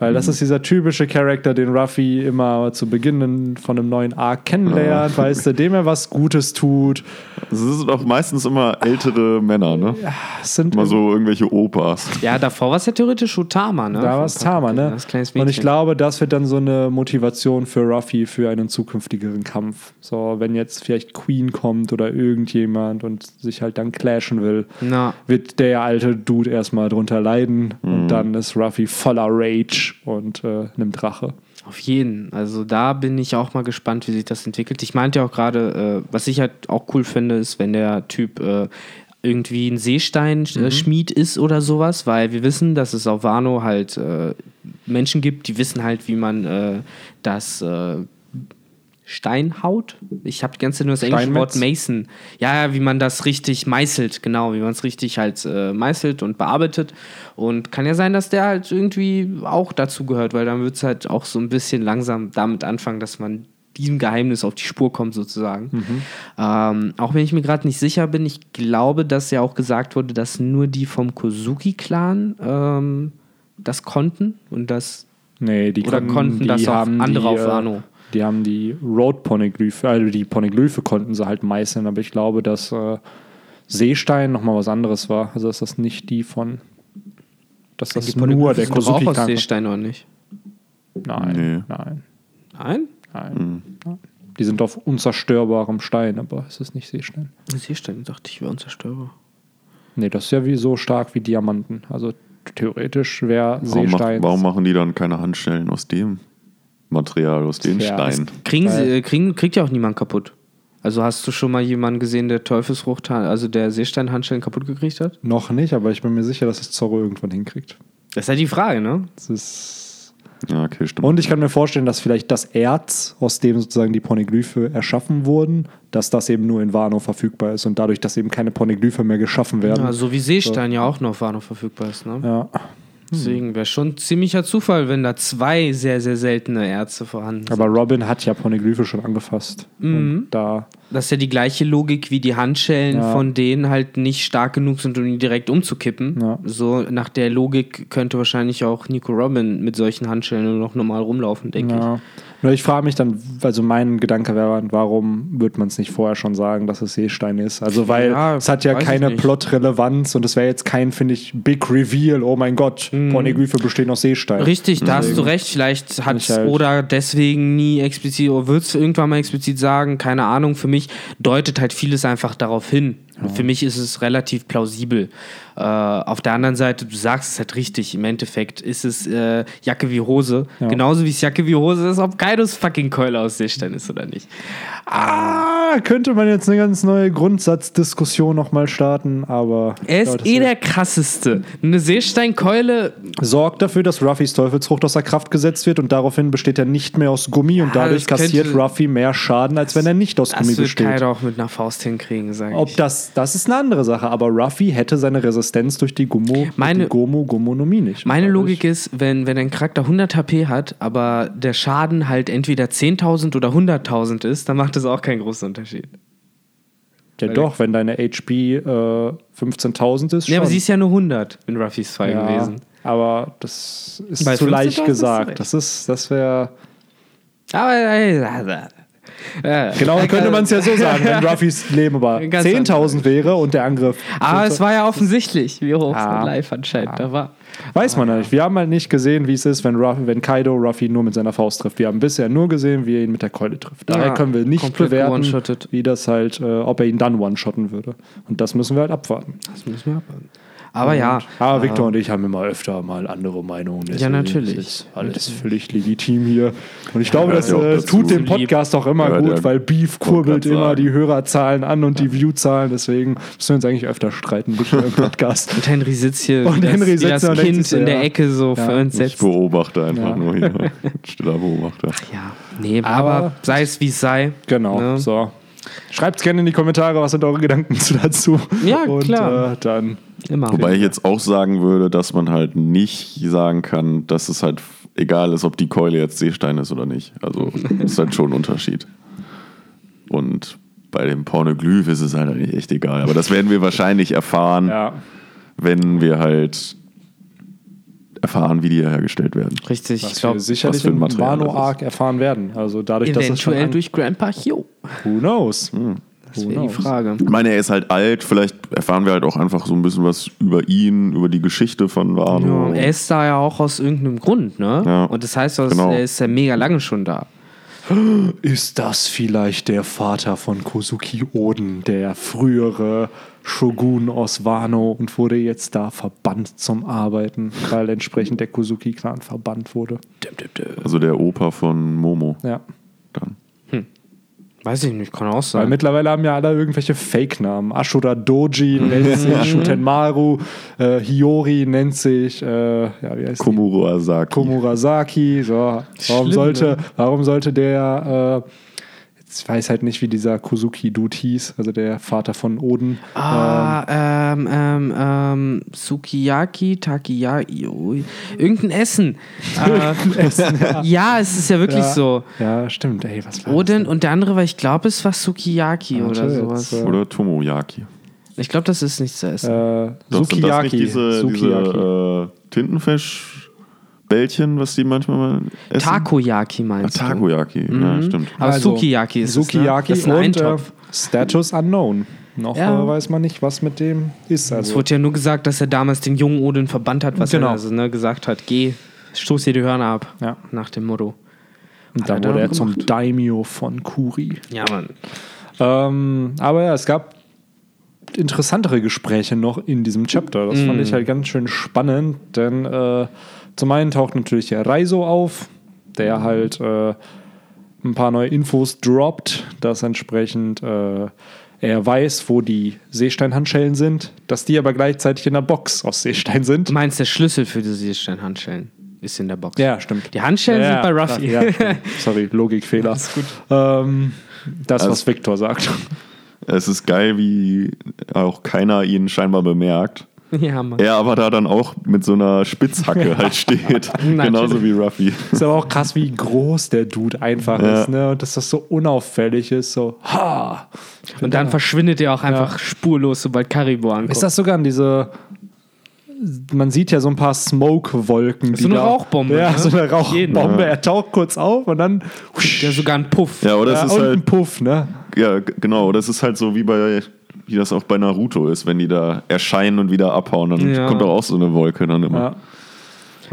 Weil Mhm. das ist dieser typische Charakter, den Ruffy immer zu Beginn von einem neuen Arc kennenlernt, weißt du, dem er was Gutes tut. Es sind auch meistens immer ältere Männer, ne? Es sind Immer so irgendwelche Opas. Ja, davor war es ja theoretisch schon Tama, ne? Da war es Tama, ne? Das Und ich glaube, das wird dann so eine Motivation für Ruffy für einen zukünftigeren Kampf. So, wenn jetzt vielleicht Queen kommt oder irgendjemand und sich halt dann clashen will, Na, wird der alte Dude erstmal drunter leiden und dann ist Ruffy voller Rage und äh, nimmt Rache. Auf jeden. Also da bin ich auch mal gespannt, wie sich das entwickelt. Ich meinte ja auch gerade, äh, was ich halt auch cool finde, ist, wenn der Typ äh, irgendwie ein Seesteinschmied ist oder sowas, weil wir wissen, dass es auf Wano halt äh, Menschen gibt, die wissen halt, wie man äh, das äh, Stein haut. Ich habe die ganze Zeit nur das englische Wort? Mason. Ja, ja, wie man das richtig meißelt, genau, wie man es richtig halt äh, meißelt und bearbeitet. Und kann ja sein, dass der halt irgendwie auch dazu gehört, weil dann wird es halt auch so ein bisschen langsam damit anfangen, dass man diesem Geheimnis auf die Spur kommt, sozusagen. Ähm, auch wenn ich mir gerade nicht sicher bin, ich glaube, dass ja auch gesagt wurde, dass nur die vom Kozuki-Clan ähm, das konnten und das Nee, die Oder konnten das auch andere auf Wano? Die haben die Road-Poneglyphe, also die Poneglyphe konnten sie halt meißeln, aber ich glaube, dass äh, Seestein nochmal was anderes war. Also dass das nicht die von. Dass das Die nur der doch auch aus Seestein oder nicht? Nein, Nee. nein, Nein? nein. Die sind auf unzerstörbarem Stein, aber es ist nicht Seestein. Seestein, dachte ich, wäre unzerstörbar. Nee, das ist ja wie so stark wie Diamanten. Also theoretisch wäre Warum, mach, Seestein. warum machen die dann keine Handschellen aus dem Material, aus den Tja, Steinen? Kriegen sie, äh, kriegen, kriegt ja auch niemand kaputt. Also hast du schon mal jemanden gesehen, der Teufelsfrucht, also der Seesteinhandschellen kaputt gekriegt hat? Noch nicht, aber ich bin mir sicher, dass es Zorro irgendwann hinkriegt. Das ist halt die Frage, ne? Das ist Ja, okay, stimmt. Und ich kann mir vorstellen, dass vielleicht das Erz, aus dem sozusagen die Poneglyphe erschaffen wurden, dass das eben nur in Wano verfügbar ist und dadurch, dass eben keine Poneglyphe mehr geschaffen werden. Ja, so wie Seestein ja auch noch auf Wano verfügbar ist, ne? ja. Deswegen wäre schon ein ziemlicher Zufall, wenn da zwei sehr, sehr seltene Ärzte vorhanden sind. Aber Robin hat ja Poneglyphe schon angefasst. Mhm. Da, Das ist ja die gleiche Logik wie die Handschellen, Ja. von denen halt nicht stark genug sind, um ihn direkt umzukippen. Ja. So nach der Logik könnte wahrscheinlich auch Nico Robin mit solchen Handschellen nur noch normal rumlaufen, denke ich. Nur ich frage mich dann, also mein Gedanke wäre, warum wird man es nicht vorher schon sagen, dass es Seestein ist? Also, weil Ja, es hat ja keine. Plot-Relevanz und es wäre jetzt kein, finde ich, Big Reveal. Oh mein Gott, Poneglyphe bestehen aus Seestein. Mhm. Richtig, da hast du recht. Vielleicht hat Ich halt- oder deswegen nie explizit oder wird es irgendwann mal explizit sagen, keine Ahnung. Für mich deutet halt vieles einfach darauf hin. Und Für mich ist es relativ plausibel. Äh, auf der anderen Seite, du sagst es halt richtig, im Endeffekt ist es äh, Jacke wie Hose. Ja. Genauso wie es Jacke wie Hose ist, ob Kaidos fucking Keule aus Seestein ist oder nicht. Ah, könnte man jetzt eine ganz neue Grundsatzdiskussion nochmal starten, aber. Er Ja, ist das eh wird- der krasseste. Eine Seesteinkeule, sorgt dafür, dass Ruffys Teufelsfrucht außer Kraft gesetzt wird und daraufhin besteht er nicht mehr aus Gummi und Ja, dadurch das kassiert Ruffy mehr Schaden, als wenn er nicht aus das Gummi wird besteht. Kaido auch mit einer Faust hinkriegen, sage Ob ich. das, das ist eine andere Sache, aber Ruffy hätte seine Resistenz durch die Gummo, Meine- die Gomu Gomonomie nicht. Meine Logik ist, wenn, wenn ein Charakter 100 HP hat, aber der Schaden halt entweder 10.000 oder 100.000 ist, dann macht das auch keinen großen Unterschied. Ja, doch, wenn deine HP äh, 15.000 ist. Ja, aber schon. sie ist ja nur 100 in Ruffys Fall ja, gewesen. Aber das ist Bei zu 15.000 leicht gesagt. recht. Das ist, das wäre. Aber äh, Genau, könnte man es ja so sagen, wenn (laughs) Ruffys Leben aber Ganz 10.000 wäre und der Angriff. Aber es war ja offensichtlich, wie hoch es Ah. dann live anscheinend da war. Weiß man ja nicht. Wir haben halt nicht gesehen, wie es ist, wenn, Ruff, wenn Kaido Ruffy nur mit seiner Faust trifft. Wir haben bisher nur gesehen, wie er ihn mit der Keule trifft. Daher Ja, können wir nicht bewerten, wie das halt, äh, ob er ihn dann one-shotten würde. Und das müssen wir halt abwarten. Das müssen wir abwarten. Aber ja. Aber äh, Victor und ich haben immer öfter mal andere Meinungen. Deswegen natürlich. Ist alles völlig legitim hier. Und ich glaube, Ja, das ja, auch äh, tut dem. Podcast auch immer Ja, gut, weil Beef kurbelt immer die Hörerzahlen an und die Viewzahlen. Deswegen müssen wir uns eigentlich öfter streiten Victor, im (laughs) Podcast. Und Henry sitzt hier Und wie das, Henry sitzt das da und denkt Kind so, in der ja. Ecke so Ja. für uns Ich setzt. beobachte einfach Ja. nur hier. (laughs) Stiller Beobachter. Ja, nee, Aber- aber, sei es wie es sei. Genau, Ne? so. Schreibt gerne in die Kommentare, was sind eure Gedanken (laughs) zu dazu. Ja, und, klar. Äh, dann Immer. Wobei ich jetzt auch sagen würde, dass man halt nicht sagen kann, dass es halt egal ist, ob die Keule jetzt Seestein ist oder nicht. Also das (laughs) ist halt schon ein Unterschied. Und bei dem Pornoglyph ist es halt eigentlich echt egal. Aber das werden wir wahrscheinlich erfahren, ja. wenn wir halt erfahren, wie die hergestellt werden. Richtig, Was ich glaube, sicherlich was im Wano Arc erfahren werden. Also dadurch, dass es eventuell durch Grandpa Hugh. Who knows? Das wäre die? Frage. Ich meine, er ist halt alt, vielleicht erfahren wir halt auch einfach so ein bisschen was über ihn, über die Geschichte von Wano. Ja, er ist da ja auch aus irgendeinem Grund, ne? Ja. Und das heißt, dass Genau. er ist ja mega lange schon da. (gasps) Ist das vielleicht der Vater von Kosuki Oden, der frühere Shogun aus Wano und wurde jetzt da verbannt zum Arbeiten, weil entsprechend der Kosuki-Clan verbannt wurde? Also der Opa von Momo. Ja. Dann. Weiß ich nicht, kann auch Weil sein. mittlerweile haben ja alle irgendwelche Fake-Namen. Ashura Doji nennt sich (laughs) Shutenmaru, äh, Hiyori nennt sich, äh, ja, wie heißt die? Komuro Asaki. Komurasaki. So. Warum, Schlimm, sollte, ne? warum sollte der, äh, jetzt weiß halt nicht, wie dieser Kosuki-Dude hieß, also der Vater von Oden. Ah, ähm, ähm, ähm, Sukiyaki, Takiyaki, irgendein Essen. (laughs) äh, ja. es ist ja wirklich Ja. so. Ja, stimmt. Ey, was war Oden und der andere war, ich glaube, es war Sukiyaki Warte, oder jetzt, sowas. äh, Oder Tomoyaki. Ich glaube, das ist nicht zu essen. das? Äh, Doch, sind das Sukiyaki. nicht diese, Sukiyaki. diese äh, Tintenfisch-Bällchen, was die manchmal mal essen? Takoyaki Ah, meinst du? Takoyaki, ja, stimmt. Aber Also, Sukiyaki ist Sukiyaki es, ne? Das ist ein und äh. Status Unknown. Noch Ja. äh, weiß man nicht, was mit dem ist. Es Also, wurde ja nur gesagt, dass er damals den jungen Odin verbannt hat, was Genau. er also, ne, gesagt hat, geh, stoß dir die Hörner ab, Ja. nach dem Motto. Und dann wurde er zum gemacht. Daimyo von Kuri. Ja, Mann. Ähm, aber ja, es gab interessantere Gespräche noch in diesem Chapter. Das fand ich halt ganz schön spannend, denn äh, zum einen taucht natürlich der Reiso auf, der halt äh, ein paar neue Infos droppt, dass entsprechend äh, er weiß, wo die Seesteinhandschellen sind, dass die aber gleichzeitig in der Box aus Seestein sind. Du meinst, der Schlüssel für die Seestern-Handschellen ist in der Box. Ja, stimmt. Die Handschellen Ja, sind bei Ruffy. Ja. (laughs) Sorry, Logikfehler. Alles gut. Ähm, das, Also- was Victor sagt. Es ist geil, wie auch keiner ihn scheinbar bemerkt. (laughs) ja, Mann. Er aber da dann auch mit so einer Spitzhacke halt (laughs) steht. (laughs) Genauso wie Ruffy. Ist aber auch krass, wie groß der Dude einfach Ja. ist, ne? Und dass das so unauffällig ist, so, ha! Und dann verschwindet er auch einfach spurlos, sobald Karibo ankommt. Ist das sogar an diese. Man sieht ja so ein paar Smoke-Wolken. So eine da- Rauchbombe, Ja, ne? so eine Rauchbombe. Ja. Er taucht kurz auf und dann. ja sogar ein Puff. Ja, oder ja, es ist und ein halt, Puff, ne? ja, genau, das ist halt so wie bei, wie das auch bei Naruto ist, wenn die da erscheinen und wieder abhauen, dann Ja. kommt doch auch so eine Wolke dann immer. Ja.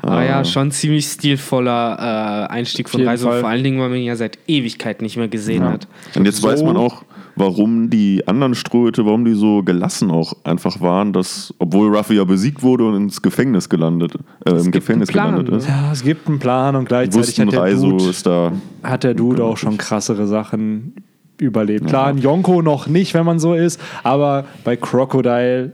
Aber ja, schon ziemlich stilvoller äh, Einstieg von Reiso, Fall. vor allen Dingen, weil man ihn ja seit Ewigkeit nicht mehr gesehen Ja. hat. Und jetzt So- weiß man auch, warum die anderen Strohhüte, warum die so gelassen auch einfach waren, dass, obwohl Ruffy ja besiegt wurde und ins Gefängnis gelandet, äh, im Gefängnis Plan, gelandet ist. ja, es gibt einen Plan und gleichzeitig Wussten hat der, Reiso Dude, ist da. hat der Dude auch schon krassere Sachen überlebt. Klar, ein Yonko noch nicht, wenn man so ist, aber bei Crocodile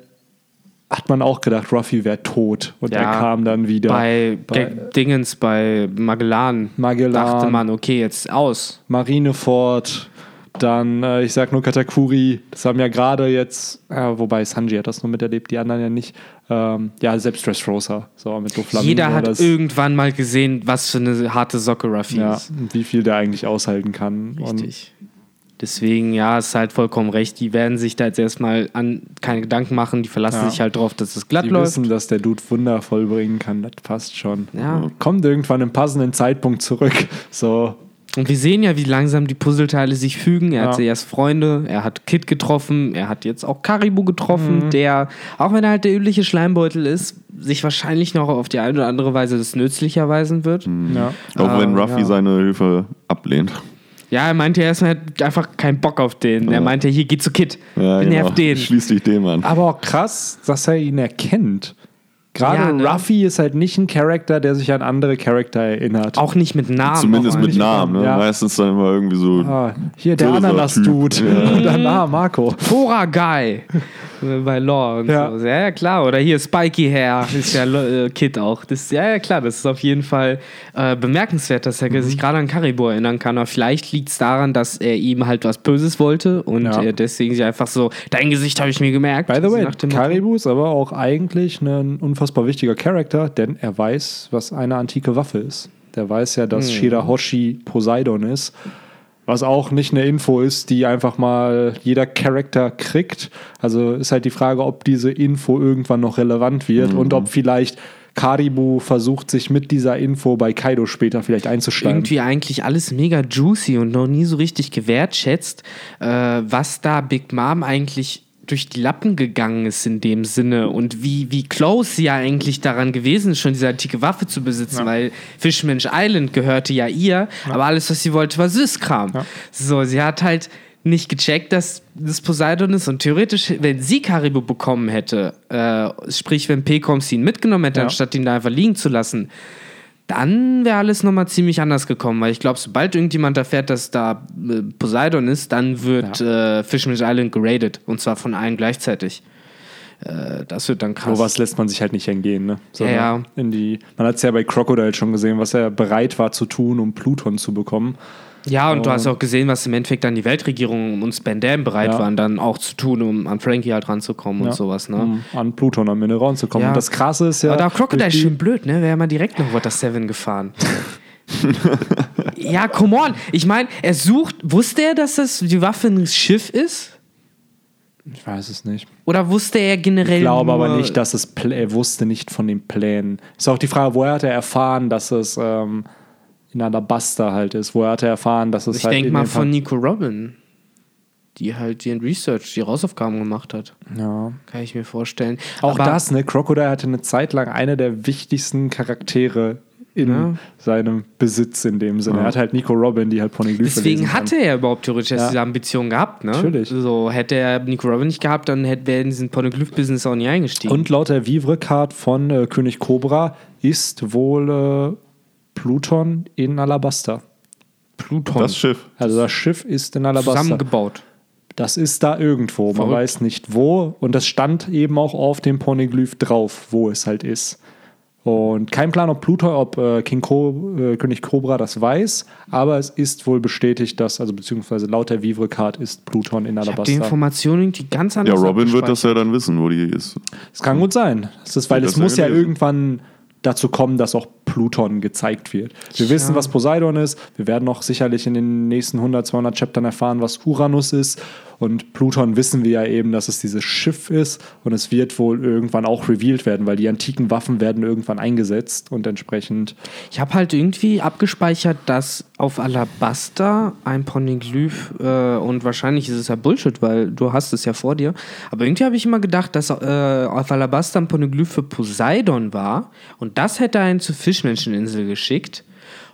hat man auch gedacht, Ruffy wäre tot und er Ja, kam dann wieder. Bei, Bei- Ge- Dingens, bei Magellan, Magellan. dachte man, okay, jetzt aus. Marineford, dann, äh, ich sag nur Katakuri, das haben ja gerade jetzt, äh, wobei Sanji hat das nur miterlebt, die anderen ja nicht. Ähm, ja, selbst Dressrosa, so mit Doflamingo. Jeder hat das, irgendwann mal gesehen, was für eine harte Socke Ruffy ja, ist. und wie viel der eigentlich aushalten kann. Richtig. Deswegen, ja, ist halt vollkommen recht. Die werden sich da jetzt erstmal an keine Gedanken machen. Die verlassen Ja. sich halt drauf, dass es glatt die läuft. wissen, dass der Dude Wunder vollbringen kann, das passt schon. Ja. Kommt irgendwann im passenden Zeitpunkt zurück. (laughs) So, Und wir sehen ja, wie langsam die Puzzleteile sich fügen. Er Ja. hat erst Freunde, er hat Kid getroffen, er hat jetzt auch Karibu getroffen, Mhm. der, auch wenn er halt der übliche Schleimbeutel ist, sich wahrscheinlich noch auf die eine oder andere Weise das nützlich erweisen wird. ja. Auch wenn Ah, Ruffy ja. seine Hilfe ablehnt. Ja, er meinte erstmal, er hat einfach keinen Bock auf den. Er meinte, hier, geh zu Kid. Ja, Nerv den. Schließ dich dem an. Aber auch krass, dass er ihn erkennt. Gerade Ja, ne? Ruffy ist halt nicht ein Charakter, der sich an andere Charakter erinnert. Auch nicht mit Namen. Zumindest mit. Namen. Ne? Ja. Meistens dann immer irgendwie so. Ah, hier der Ananas-Dude. Typ. (laughs) Dann, ah, Marco. Tora Guy bei Law und Ja. so. Ja, ja, klar. Oder hier Spiky Hair ist ja äh, Kid auch. Das, ja, ja, klar. Das ist auf jeden Fall äh, bemerkenswert, dass er Mhm. sich gerade an Karibo erinnern kann. Aber vielleicht liegt es daran, dass er ihm halt was Böses wollte und Ja. er deswegen sich einfach so, dein Gesicht habe ich mir gemerkt. By the way, nach dem Motto. Karibu ist aber auch eigentlich ein unfassbar wichtiger Charakter, denn er weiß, was eine antike Waffe ist. Der weiß ja, dass Shirahoshi Poseidon ist. Was auch nicht eine Info ist, die einfach mal jeder Charakter kriegt. Also ist halt die Frage, ob diese Info irgendwann noch relevant wird und ob vielleicht Karibu versucht, sich mit dieser Info bei Kaido später vielleicht einzuschlagen. irgendwie eigentlich alles mega juicy und noch nie so richtig gewertschätzt, äh, was da Big Mom eigentlich durch die Lappen gegangen ist in dem Sinne und wie, wie close sie ja eigentlich daran gewesen ist, schon diese antike Waffe zu besitzen, weil Fishman's Island gehörte ja ihr, aber alles, was sie wollte, war Süßkram. So, sie hat halt nicht gecheckt, dass das Poseidon ist und theoretisch, wenn sie Karibu bekommen hätte, äh, sprich, wenn Pekoms ihn mitgenommen hätte, Ja. anstatt ihn da einfach liegen zu lassen, dann wäre alles nochmal ziemlich anders gekommen, weil ich glaube, sobald irgendjemand erfährt, dass da äh, Poseidon ist, dann wird äh, Fishman's Island geradet und zwar von allen gleichzeitig. Äh, das wird dann krass. Sowas lässt man sich halt nicht entgehen, ne? Sondern Ja, ja. In die, man hat es ja bei Crocodile schon gesehen, was er bereit war zu tun, um Pluton zu bekommen. Ja, und du hast auch gesehen, was im Endeffekt dann die Weltregierung und Spandam bereit Ja. waren, dann auch zu tun, um an Frankie halt ranzukommen Ja. und sowas. Ne? um an Pluton am Ende ranzukommen. Ja. Und das Krasse ist ja. Aber da Crocodile die- schön blöd, ne? Wäre mal direkt noch Water 7 gefahren. (laughs) ja, come on. Ich meine, er sucht. Wusste er, dass das die Waffe ein Schiff ist? Ich weiß es nicht. Oder wusste er generell. Ich glaube aber nicht, dass es. Er wusste nicht von den Plänen. Ist auch die Frage, woher hat er erfahren, dass es ähm, in Alabasta halt ist? Woher hat er erfahren, dass es Ich halt. denke in mal von Nico Robin, die halt ihren Research, die Hausaufgaben gemacht hat. Ja. Kann ich mir vorstellen. Auch Aber- das, ne? Crocodile hatte eine Zeit lang eine der wichtigsten Charaktere in Ja. seinem Besitz in dem Sinne. Er hat halt Nico Robin, die halt Poneglyphe Deswegen hatte er überhaupt theoretisch Ja. diese Ambition gehabt, ne? Natürlich. So, hätte er Nico Robin nicht gehabt, dann hätte wäre in diesen Poneglyph-Business auch nie eingestiegen. Und laut der Vivre-Card von äh, König Cobra ist wohl äh, Pluton in Alabasta. Pluton Das Schiff. Also das Schiff ist in Alabasta. zusammengebaut. Das ist da irgendwo. Man Verrückt. weiß nicht wo. Und das stand eben auch auf dem Poneglyph drauf, wo es halt ist. Und kein Plan, ob Pluton, ob äh, King Co äh, König Cobra das weiß, aber es ist wohl bestätigt, dass, also beziehungsweise laut der Vivre-Card ist Pluton in Ich habe die Alabasta. Information irgendwie ganz Ja, anders Robin wird das ja dann wissen, wo die ist. Es kann gut sein. Das ist, weil es muss ja irgendwann dazu kommen, dass auch Pluton gezeigt wird. Wir Tja. wissen, was Poseidon ist. Wir werden noch sicherlich in den nächsten 100, 200 Chaptern erfahren, was Uranus ist. Und Pluton wissen wir ja eben, dass es dieses Schiff ist. Und es wird wohl irgendwann auch revealed werden, weil die antiken Waffen werden irgendwann eingesetzt und entsprechend. Ich habe halt irgendwie abgespeichert, dass auf Alabaster ein Poneglyph äh, und wahrscheinlich ist es ja Bullshit, weil du hast es ja vor dir. Aber irgendwie habe ich immer gedacht, dass äh, auf Alabaster ein Poneglyph für Poseidon war und das hätte einen zur Fischmenscheninsel geschickt.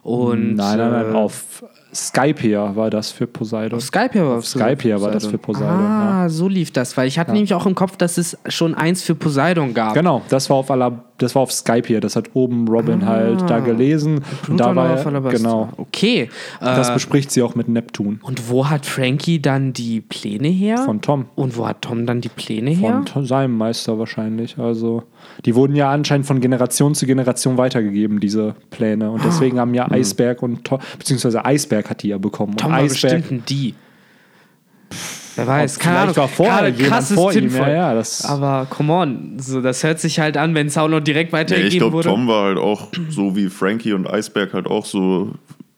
Und nein, nein, nein, äh, auf Skypia war das für Poseidon. Skype war Auf Skype war das für Poseidon, Ah, so lief das, weil ich hatte nämlich auch im Kopf, dass es schon eins für Poseidon gab. Genau, das war auf Ala das war auf Skype hier. Das hat oben Robin halt da gelesen. und da war er, genau. Okay. Das äh, bespricht sie auch mit Neptun. und wo hat Frankie dann die Pläne her? Von Tom. Und wo hat Tom dann die Pläne her? Von Tom- seinem Meister wahrscheinlich. Also, die wurden ja anscheinend von Generation zu Generation weitergegeben, diese Pläne. Und deswegen haben ja Eisberg und Tom, beziehungsweise Eisberg hat die ja bekommen. Tom und war Eisberg, bestimmt ein Die. Wer weiß, Ob keine vielleicht Ahnung. war vorher krasses vor ihm, ja, ja, das- Aber come on, so, das hört sich halt an, wenn es auch noch direkt Ja, weitergegeben ich glaube, wurde. Tom war halt auch so wie Frankie und Eisberg halt auch so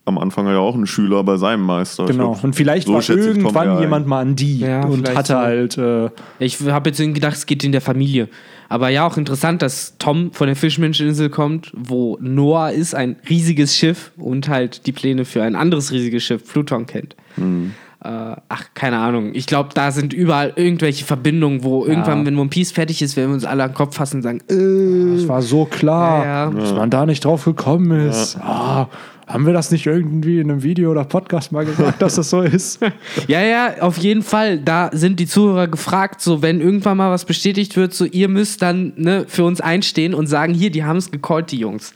am Anfang ja auch ein Schüler bei seinem Meister. Ich Genau. glaub, und vielleicht so war ich Tom irgendwann jemand mal an die Ja, und hatte so. halt. Äh, Ich habe jetzt irgendwie gedacht, es geht in der Familie. Aber ja, auch interessant, dass Tom von der Fischmenscheninsel kommt, wo Noah ist, ein riesiges Schiff und halt die Pläne für ein anderes riesiges Schiff, Pluton, kennt. Mhm. Äh, ach, keine Ahnung. Ich glaube, da sind überall irgendwelche Verbindungen, wo irgendwann, wenn One Piece fertig ist, werden wir uns alle an den Kopf fassen und sagen, äh, Es war so klar, Ja, ja. dass man da nicht drauf gekommen ist. Ah, haben wir das nicht irgendwie in einem Video oder Podcast mal gesagt, dass das so ist? (laughs) Ja, ja, auf jeden Fall. Da sind die Zuhörer gefragt, so wenn irgendwann mal was bestätigt wird, so ihr müsst dann ne, für uns einstehen und sagen, hier, die haben es gecallt, die Jungs.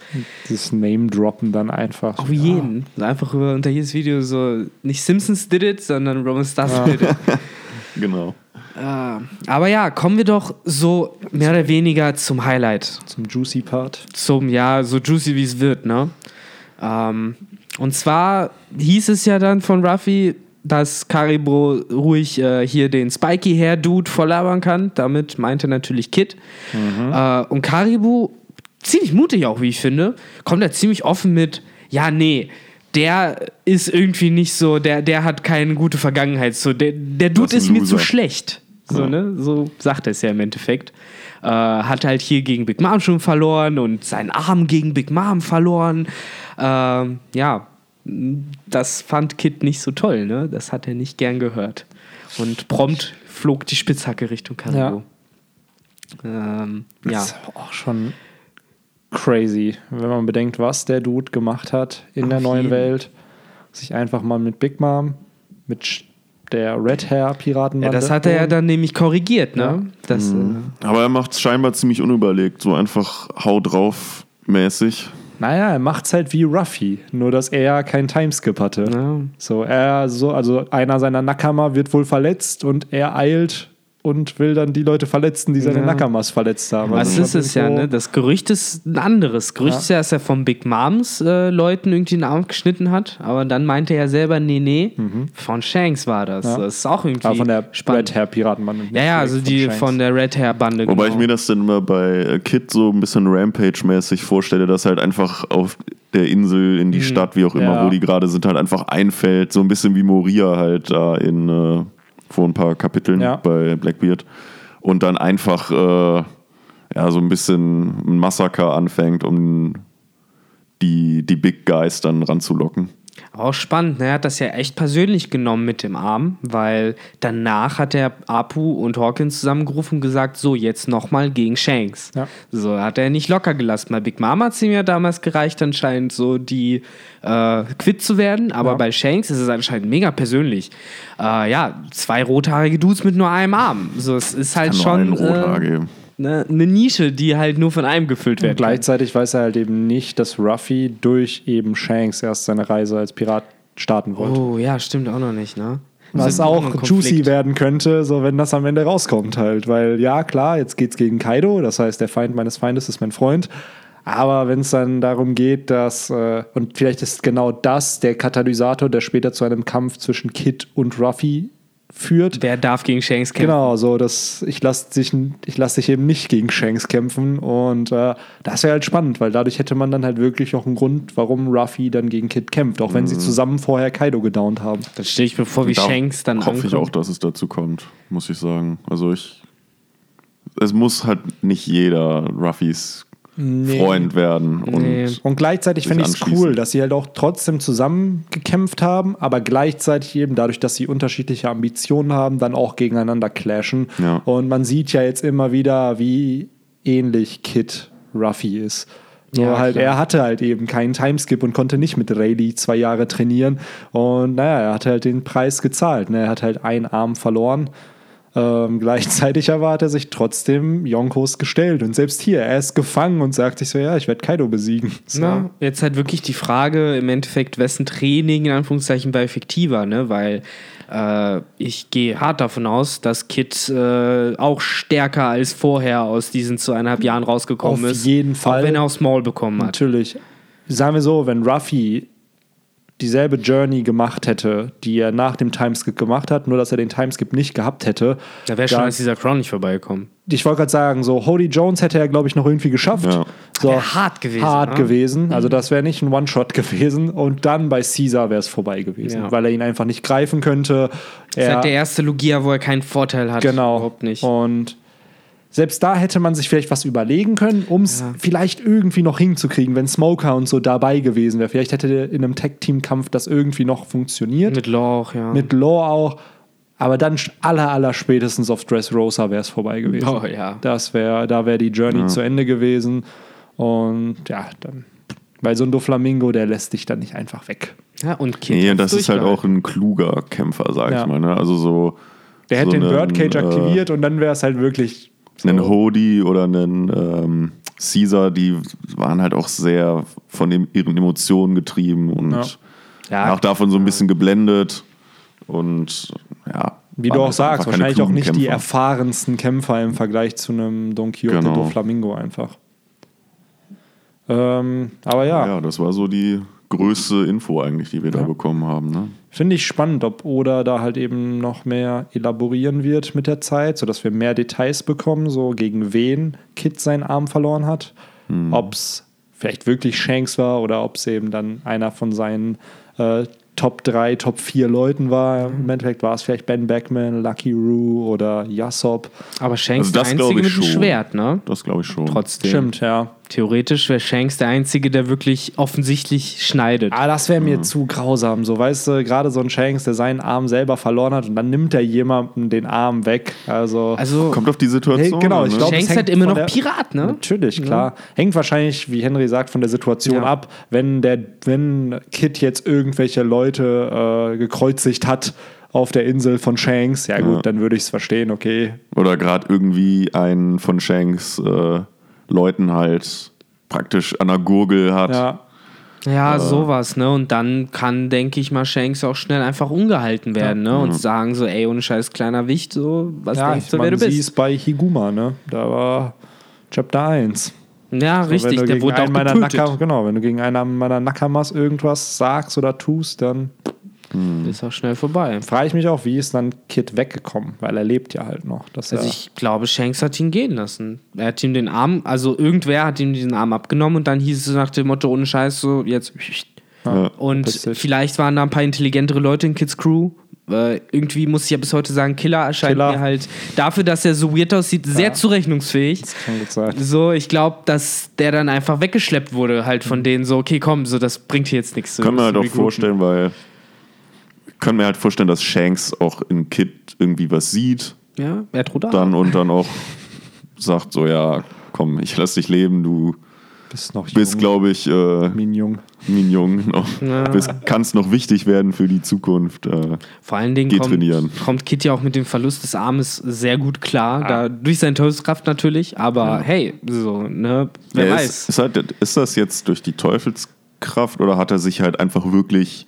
Dieses Name-Droppen dann einfach. Auf jeden. Einfach über unter jedes Video so, nicht Simpsons did it, sondern Roman Stars did it. (laughs) Genau. Äh, aber ja, kommen wir doch so mehr oder weniger zum Highlight. Zum Juicy Part. Zum, ja, so juicy wie es wird, ne? Ähm, und zwar hieß es ja dann von Ruffy, dass Karibo ruhig äh, hier den Spiky Hair Dude volllabern kann. Damit meinte natürlich Kid. Äh, und Karibo, ziemlich mutig auch, wie ich finde, kommt da ziemlich offen mit, ja, nee, der ist irgendwie nicht so, der, der hat keine gute Vergangenheit. So, der, der Dude ist ist mir zu schlecht. So, Ja. ne? so sagt er es ja im Endeffekt. Äh, hat halt hier gegen Big Mom schon verloren und seinen Arm gegen Big Mom verloren. Ähm, ja, das fand Kid nicht so toll, ne? Das hat er nicht gern gehört. Und prompt flog die Spitzhacke Richtung Karibo. Ähm, ja. Das ist auch schon crazy, wenn man bedenkt, was der Dude gemacht hat in der Auf neuen jeden. Welt. Sich einfach mal mit Big Mom, mit der Red Hair Piraten. ja, das hat er ja dann nämlich korrigiert, ne? Das, äh, Aber er macht es scheinbar ziemlich unüberlegt, so einfach hau drauf mäßig. Naja, er macht's halt wie Ruffy, nur dass er keinen Timeskip hatte. ja. So, er so, also einer seiner Nakama wird wohl verletzt und er eilt und will dann die Leute verletzen, die seine Ja. Nakamas verletzt haben. Was Also ist es ja, ne? Das Gerücht ist ein anderes. Gerücht Ja. ist ja, dass er von Big Moms äh, Leuten irgendwie den Arm geschnitten hat, aber dann meinte er selber, nee, nee, von Shanks war das. Mhm. Ja. Das ist auch irgendwie Aber von der spannend. Red Hair Piratenbande. Ja, ja, also die Shanks. von der Red Hair Bande. Wobei ich genau. mir das dann immer bei äh, Kid so ein bisschen Rampage-mäßig vorstelle, dass halt einfach auf der Insel, in die Stadt, wie auch immer, Ja. wo die gerade sind, halt einfach einfällt. So ein bisschen wie Moria halt da in äh, vor ein paar Kapiteln Ja. bei Blackbeard. Und dann einfach äh, ja, so ein bisschen ein Massaker anfängt, um die, die Big Guys dann ranzulocken. Auch spannend, ne? Er hat das ja echt persönlich genommen mit dem Arm, weil danach hat er Apu und Hawkins zusammengerufen und gesagt, so, jetzt nochmal gegen Shanks. Ja. So, hat er nicht locker gelassen. Bei Big Mama hat es ihm ja damals gereicht, anscheinend so die äh, quitt zu werden, aber Ja. bei Shanks ist es anscheinend mega persönlich. Äh, ja, zwei rothaarige Dudes mit nur einem Arm. So, es ist halt Kann nur schon einen Rothaar äh, geben. Ne, eine Nische, die halt nur von einem gefüllt kann. gleichzeitig weiß er halt eben nicht, dass Ruffy durch eben Shanks erst seine Reise als Pirat starten wollte. Oh, ja, stimmt auch noch nicht, ne? Was auch juicy werden könnte, so wenn das am Ende rauskommt halt. Weil ja, klar, jetzt geht's gegen Kaido, das heißt, der Feind meines Feindes ist mein Freund. Aber wenn es dann darum geht, dass, äh, und vielleicht ist genau das der Katalysator, der später zu einem Kampf zwischen Kid und Ruffy führt. Wer darf gegen Shanks kämpfen? Genau, so dass ich lasse dich, ich lass dich eben nicht gegen Shanks kämpfen und äh, das wäre halt spannend, weil dadurch hätte man dann halt wirklich auch einen Grund, warum Ruffy dann gegen Kid kämpft, auch wenn sie zusammen vorher Kaido gedownt haben. Dann stelle ich mir vor, wie Da Shanks dann hoffe ich auch, ankommt. dass es dazu kommt, muss ich sagen. Also ich. Es muss halt nicht jeder Ruffys Freund werden. Und Nee. Und gleichzeitig finde ich es cool, dass sie halt auch trotzdem zusammen gekämpft haben, aber gleichzeitig eben dadurch, dass sie unterschiedliche Ambitionen haben, dann auch gegeneinander clashen. Ja. Und man sieht ja jetzt immer wieder, wie ähnlich Kid Ruffy ist. Nur Ja, halt, klar. er hatte halt eben keinen Timeskip und konnte nicht mit Rayleigh zwei Jahre trainieren. Und naja, er hat halt den Preis gezahlt. Ne? Er hat halt einen Arm verloren. Ähm, gleichzeitig aber hat er sich trotzdem Yonkos gestellt. Und selbst hier, er ist gefangen und sagt sich so, ja, ich werde Kaido besiegen. So. Na, jetzt halt wirklich die Frage im Endeffekt, wessen Training in Anführungszeichen war effektiver, ne? Weil äh, ich gehe hart davon aus, dass Kid äh, auch stärker als vorher aus diesen zweieinhalb Jahren rausgekommen Auf ist. jeden Fall. Auch wenn er auch Small bekommen hat. Natürlich. Sagen wir so, wenn Ruffy dieselbe Journey gemacht hätte, die er nach dem Timeskip gemacht hat, nur dass er den Timeskip nicht gehabt hätte. Da wäre schon als dieser Crown nicht vorbeigekommen. ich wollte gerade sagen, so Hody Jones hätte er, glaube ich, noch irgendwie geschafft. Ja. So, hart gewesen, Hart ne? gewesen. Also das wäre nicht ein One-Shot gewesen. Und dann bei Caesar wäre es vorbei gewesen, Ja. weil er ihn einfach nicht greifen könnte. Das ist Er, halt der erste Lugia, wo er keinen Vorteil hat. genau. Überhaupt nicht. Und selbst da hätte man sich vielleicht was überlegen können, um es vielleicht irgendwie noch hinzukriegen, wenn Smoker und so dabei gewesen wäre. Vielleicht hätte in einem Tag-Team-Kampf das irgendwie noch funktioniert. Mit Law auch, ja. Mit Law auch. Aber dann aller, aller spätestens auf Dressrosa wäre es vorbei gewesen. Oh, ja. Das wäre, da wäre die Journey zu Ende gewesen. Und ja, dann. Weil so ein Doflamingo, der lässt dich dann nicht einfach weg. ja und Kid Nee, und das ist halt auch ein kluger Kämpfer, sag Ja. ich mal. Ne? Also so. Der hätte so den einen, Birdcage äh, aktiviert und dann wäre es halt wirklich. So. einen Hody oder einen ähm, Caesar, die waren halt auch sehr von dem, ihren Emotionen getrieben und Ja. Ja. auch davon so ein bisschen geblendet. Und ja. Wie du auch sagst, wahrscheinlich auch nicht die Kämpfer. erfahrensten Kämpfer im Vergleich zu einem Don Quixote Genau. do Flamingo einfach. Ähm, aber ja, Ja, das war so die größte Info eigentlich, die wir da bekommen haben. Ne? finde ich spannend, ob Oda da halt eben noch mehr elaborieren wird mit der Zeit, sodass wir mehr Details bekommen, so gegen wen Kid seinen Arm verloren hat. Ob es vielleicht wirklich Shanks war oder ob es eben dann einer von seinen äh, Top 3, Top 4 Leuten war. Im Endeffekt war es vielleicht Ben Beckman, Lucky Roo oder Yasop. Aber Shanks Also der das Einzige glaube ich mit dem schon. Schwert, ne? Das glaube ich schon. Trotzdem. Stimmt, ja. Theoretisch wäre Shanks der Einzige, der wirklich offensichtlich schneidet. Ah, das wäre mir zu grausam. So, weißt du, gerade so ein Shanks, der seinen Arm selber verloren hat und dann nimmt er jemandem den Arm weg. Also, Also, Kommt auf die Situation. Hey, genau, ich ne? glaub, es Shanks hat immer noch der- Pirat, ne? natürlich, klar. Hängt wahrscheinlich, wie Henry sagt, von der Situation Ja. ab. Wenn der, wenn Kid jetzt irgendwelche Leute äh, gekreuzigt hat auf der Insel von Shanks, ja gut, Ja. dann würde ich es verstehen, okay. Oder gerade irgendwie einen von Shanks äh, Leuten halt praktisch an der Gurgel hat. Ja, Ja, sowas, ne? Und dann kann, denke ich mal, Shanks auch schnell einfach ungehalten werden, ne? Und sagen so, ey, ohne scheiß kleiner Wicht, so, was ja denkst du, wer man du sieht es bist? bei Higuma, ne? Da war Chapter 1. Ja, So, richtig, wenn du der gegen wurde auch einen meiner getötet. Naka, genau, wenn du gegen einen meiner Nakamas irgendwas sagst oder tust, dann Ist auch schnell vorbei. frage ich mich auch, wie ist dann Kid weggekommen, weil er lebt ja halt noch. Dass Also er, ich glaube, Shanks hat ihn gehen lassen. Er hat ihm den Arm, also irgendwer hat ihm diesen Arm abgenommen und dann hieß es nach dem Motto, ohne Scheiß, so jetzt. Ja. Und vielleicht waren da ein paar intelligentere Leute in Kids Crew, Äh, irgendwie muss ich ja bis heute sagen, Killer erscheint Killer. mir halt dafür, dass er so weird aussieht, sehr Ja. zurechnungsfähig. Das kann gut sein. So, ich glaube, dass der dann einfach weggeschleppt wurde, halt Mhm. von denen so, okay, komm, so, das bringt hier jetzt nichts. Können wir halt auch vorstellen, weil können mir halt vorstellen, dass Shanks auch in Kid irgendwie was sieht Ja, er droht dann und dann auch sagt so, ja, komm, ich lass dich leben, du Bist noch bist, jung, glaube ich, äh, Minjung. Mignon noch, Ja. bist, kannst noch wichtig werden für die Zukunft. Äh, Vor allen Dingen Geh kommt, trainieren. kommt Kit ja auch mit dem Verlust des Armes sehr gut klar, da, durch seine Teufelskraft natürlich, aber hey, so, ne, wer ja, weiß. Ist, ist, halt, ist das jetzt durch die Teufelskraft oder hat er sich halt einfach wirklich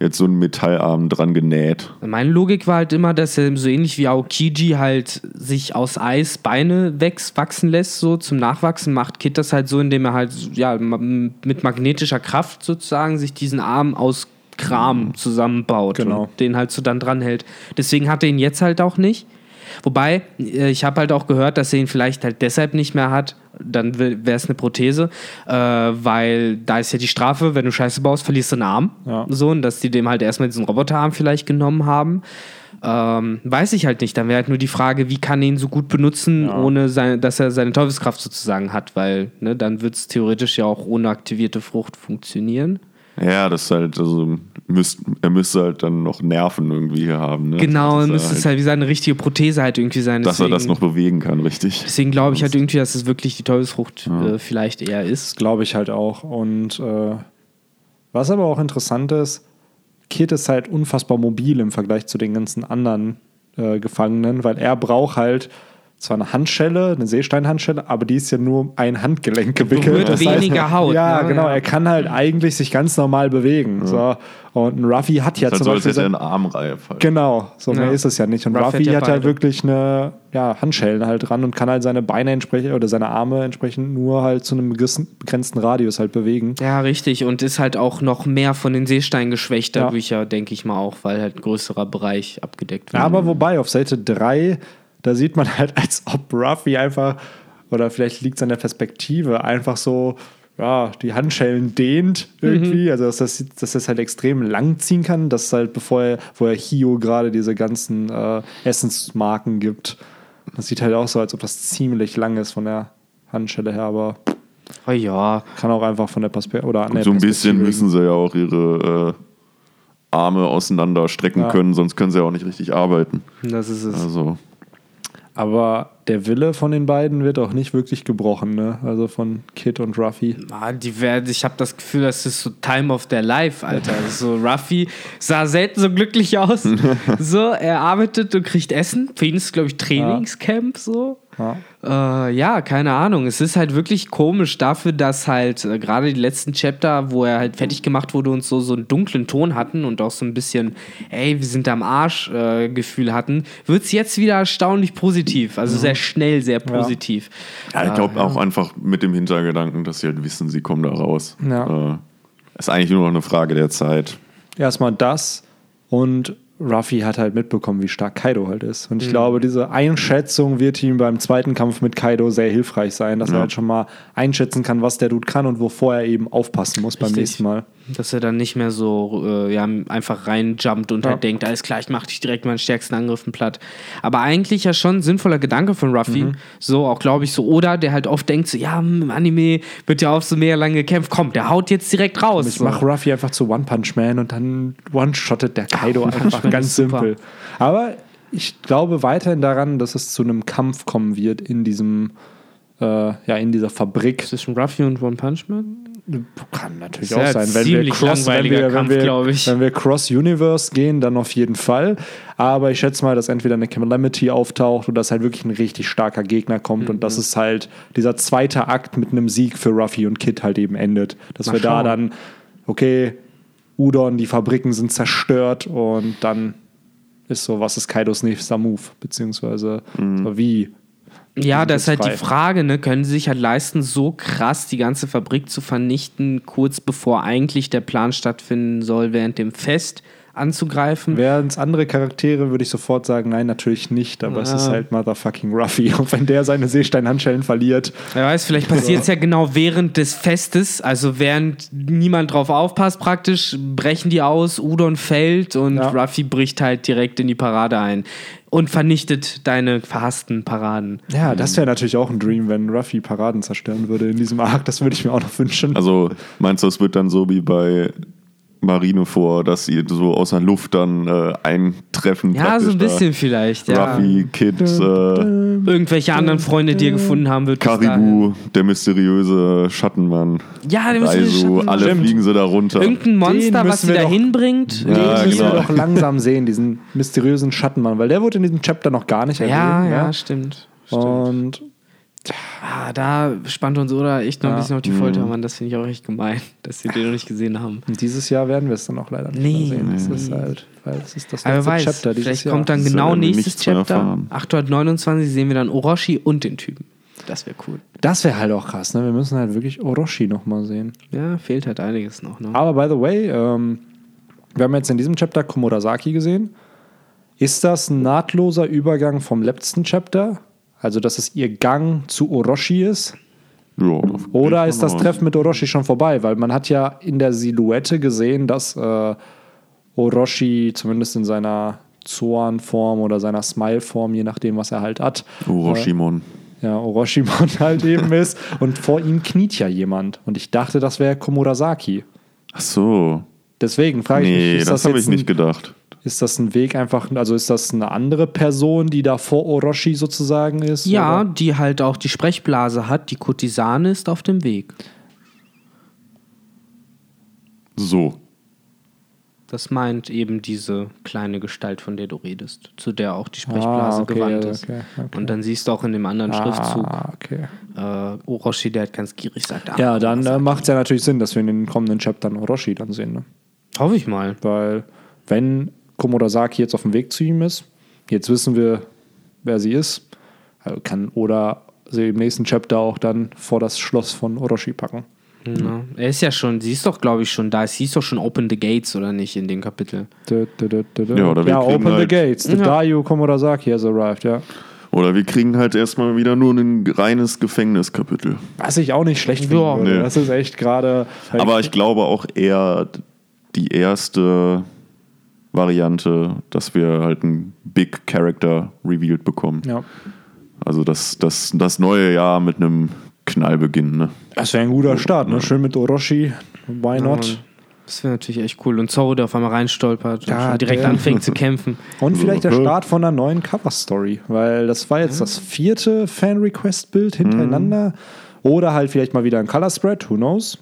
jetzt so einen Metallarm dran genäht? Meine Logik war halt immer, dass er so ähnlich wie Aokiji halt sich aus Eis Beine wächst, wachsen lässt, so zum Nachwachsen, macht Kit das halt so, indem er halt ja, mit magnetischer Kraft sozusagen sich diesen Arm aus Kram zusammenbaut Genau. und den halt so dann dranhält. Deswegen hat er ihn jetzt halt auch nicht. Wobei, äh, ich habe halt auch gehört, dass er ihn vielleicht halt deshalb nicht mehr hat, dann wäre es eine Prothese, äh, weil da ist ja die Strafe, wenn du Scheiße baust, verlierst du einen Arm. Ja. So, und dass die dem halt erstmal diesen Roboterarm vielleicht genommen haben. Ähm, weiß ich halt nicht. Dann wäre halt nur die Frage, wie kann er ihn so gut benutzen, Ja. ohne seine, dass er seine Teufelskraft sozusagen hat, weil ne, dann wird es theoretisch ja auch ohne aktivierte Frucht funktionieren. Ja, das ist halt, also müsst, er müsste halt dann noch Nerven irgendwie hier haben. Ne? Genau, er müsste es halt wie seine richtige Prothese halt irgendwie sein. dass er das Deswegen- noch bewegen kann, richtig. Deswegen glaube ich halt irgendwie, dass es wirklich die Teufelsfrucht äh, vielleicht eher ist. Glaube ich halt auch. Und äh, was aber auch interessant ist, Kid ist halt unfassbar mobil im Vergleich zu den ganzen anderen äh, Gefangenen, weil er braucht halt zwar eine Handschelle, eine Seesteinhandschelle, aber die ist ja nur um ein Handgelenk gewickelt. Das weniger Haut, Ja, ne? genau. Ja. Er kann halt eigentlich sich ganz normal bewegen. So. Und ein Ruffy hat ja Das zum als Beispiel. sein- einen Armreif. Halt. Genau, so Ja. mehr ist es ja nicht. Und Ruff Ruffy hat ja hat halt wirklich eine ja, Handschellen halt dran und kann halt seine Beine entsprechend oder seine Arme entsprechend nur halt zu einem begrenzten- Radius halt bewegen. Ja, richtig. Und ist halt auch noch mehr von den Seesteinen geschwächt Ja. dadurch ja, denke ich mal auch, weil halt ein größerer Bereich abgedeckt wird. Aber wobei, auf Seite 3, da sieht man halt, als ob Ruffy einfach, oder vielleicht liegt es an der Perspektive, einfach so, ja, die Handschellen dehnt irgendwie. Also, dass das, dass das halt extrem lang ziehen kann, dass halt, bevor er, wo er Hio gerade diese ganzen äh, Essensmarken gibt. Das sieht halt auch so, als ob das ziemlich lang ist von der Handschelle her, aber oh ja, kann auch einfach von der Perspektive oder an der so ein bisschen müssen sie ja auch ihre äh, Arme auseinander strecken Ja. können, sonst können sie ja auch nicht richtig arbeiten. das ist es. Also, Aber der Wille von den beiden wird auch nicht wirklich gebrochen, ne? Also von Kid und Ruffy. Ah, die werden, ich habe das Gefühl, das ist so Time of their Life, Alter. So Ruffy sah selten so glücklich aus. (laughs) so, er arbeitet und kriegt Essen. Für ihn ist es, glaube ich, Trainingscamp so. Ja. Äh, ja, keine Ahnung. Es ist halt wirklich komisch dafür, dass halt äh, gerade die letzten Chapter, wo er halt fertig gemacht wurde und so, so einen dunklen Ton hatten und auch so ein bisschen, ey, wir sind am Arsch äh, Gefühl hatten, wird es jetzt wieder erstaunlich positiv. Also sehr schnell, sehr positiv. ja, ich glaube auch einfach mit dem Hintergedanken, dass sie halt wissen, sie kommen da raus. Ja. Äh, ist eigentlich nur noch eine Frage der Zeit. Erstmal das und Ruffy hat halt mitbekommen, wie stark Kaido halt ist. Und ich glaube, diese Einschätzung wird ihm beim zweiten Kampf mit Kaido sehr hilfreich sein, dass er Ja. halt schon mal einschätzen kann, was der Dude kann und wovor er eben aufpassen muss beim Richtig. nächsten Mal. Dass er dann nicht mehr so äh, ja, einfach reinjumpt und Ja. halt denkt, alles klar, ich mach dich direkt meinen stärksten Angriffen platt. Aber eigentlich ja schon ein sinnvoller Gedanke von Ruffy. Mhm. So, auch glaube ich, so Oda, der halt oft denkt, so, ja, im Anime wird ja oft so mega lange gekämpft. Komm, der haut jetzt direkt raus. Ich so. mache Ruffy einfach zu One Punch Man und dann one-shottet der Kaido (laughs) Punch einfach ganz simpel. Aber ich glaube weiterhin daran, dass es zu einem Kampf kommen wird in diesem, äh, ja, in dieser Fabrik. Zwischen Ruffy und One Punch Man? Kann natürlich auch sein. ein Wenn wir, cross, wenn, wir, wenn, Kampf, wir, glaub ich. wenn wir Cross-Universe gehen, dann auf jeden Fall. Aber ich schätze mal, dass entweder eine Calamity auftaucht oder dass halt wirklich ein richtig starker Gegner kommt und Mhm. dass es halt dieser zweite Akt mit einem Sieg für Ruffy und Kid halt eben endet. Dass Mal wir da schauen. dann, okay, Udon, die Fabriken sind zerstört und dann ist so, was ist Kaidos nächster Move? Beziehungsweise so wie Ja, das ist halt die. Frage, ne? Können sie sich halt leisten, so krass die ganze Fabrik zu vernichten, kurz bevor eigentlich der Plan stattfinden soll während dem Fest? anzugreifen. Wären es andere Charaktere, würde ich sofort sagen, nein, natürlich nicht. Aber es Ja. ist halt Motherfucking Ruffy. (laughs) Und wenn der seine Seesteinhandschellen verliert, Wer weiß, vielleicht passiert es ja genau während des Festes, also während niemand drauf aufpasst praktisch, brechen die aus, Udon fällt und Ja. Ruffy bricht halt direkt in die Parade ein und vernichtet deine verhassten Paraden. ja, das wäre natürlich auch ein Dream, wenn Ruffy Paraden zerstören würde in diesem Arc. Das würde ich mir auch noch wünschen. Also meinst du, es wird dann so wie bei Marineford, dass sie so aus der Luft dann äh, eintreffen? Ja, so ein da? bisschen vielleicht, ja. Ruffy, Kid, äh, Irgendwelche anderen Freunde, die ihr gefunden haben, wird Karibu, der mysteriöse Schattenmann, Ja, der müsste Raizu, alle Stimmt. fliegen sie da runter. Irgendein Monster, was sie da hinbringt. Ja, Den müssen genau. wir doch langsam sehen, diesen mysteriösen Schattenmann, weil der wurde in diesem Chapter noch gar nicht Ja, erwähnt. ja, stimmt. stimmt. Und Ah, da spannt uns oder echt noch ein Ja. bisschen auf die Folter, Mann. Das finde ich auch echt gemein, dass sie den noch nicht gesehen haben. dieses Jahr werden wir es dann auch leider nicht Nee, mehr sehen. Das nee. ist halt, weil es ist das Aber letzte weiß, Chapter dieses vielleicht Jahr. kommt dann Das genau nächstes Chapter. erfahren. 829 sehen wir dann Orochi und den Typen. Das wäre cool. Das wäre halt auch krass, ne? Wir müssen halt wirklich Orochi nochmal sehen. Ja, fehlt halt einiges noch. Ne? Aber by the way, ähm, wir haben jetzt in diesem Chapter Komodasaki gesehen. Ist das ein nahtloser Übergang vom letzten Chapter? Also, dass es ihr Gang zu Orochi ist? Ja, Oder ist das. Treffen mit Orochi schon vorbei? Weil man hat ja in der Silhouette gesehen, dass äh, Orochi zumindest in seiner Zoan-Form oder seiner Smile-Form, je nachdem, was er halt hat, Orochimon. ja, Orochimon (laughs) halt eben ist. Und vor ihm kniet ja jemand. Und ich dachte, das wäre Komodasaki. Ach so. Deswegen frage ich Nee, mich, ist das, das, habe ich nicht gedacht. Ist das ein Weg einfach, also ist das eine andere Person, die da vor Orochi sozusagen ist? Ja, Oder? die halt auch die Sprechblase hat. Die Kurtisane ist auf dem Weg. So. Das meint eben diese kleine Gestalt, von der du redest, zu der auch die Sprechblase Ah, okay, gewandt ist. okay, okay. Und dann siehst du auch in dem anderen Schriftzug, Ah, okay. äh, Orochi, der halt ganz gierig sagt, ah, Ja, dann äh, macht es ja natürlich Sinn, dass wir in den kommenden Chaptern Orochi dann sehen. Ne? Hoffe ich mal. Weil, wenn Komodasaki jetzt auf dem Weg zu ihm ist, jetzt wissen wir, wer sie ist, also kann Oda sie im nächsten Chapter auch dann vor das Schloss von Orochi packen. Ja. Er ist ja schon, sie ist doch, glaube ich, schon da. Sie ist doch schon Open the Gates, oder nicht, in dem Kapitel. Dö, dö, dö. Ja, oder wir ja kriegen open the halt- gates. The Ja. Dayu Komodasaki has arrived, ja. Oder wir kriegen halt erstmal wieder nur ein reines Gefängniskapitel. Was ich auch nicht schlecht finde. Ja. Nee. Das ist echt gerade. halt Aber ich glaube auch eher die erste Variante, dass wir halt einen Big Character revealed bekommen. Ja. Also das, das, das neue Jahr mit einem Knall beginnen. Ne? Das wäre ein guter Start, ne? Schön mit Orochi. Why not? Das wäre natürlich echt cool. Und Zoro, der auf einmal reinstolpert und Ja, schon direkt der- anfängt zu kämpfen. Und vielleicht der Ja. Start von einer neuen Cover-Story, weil das war jetzt das vierte Fan-Request-Bild hintereinander. Oder halt vielleicht mal wieder ein Color-Spread, who knows?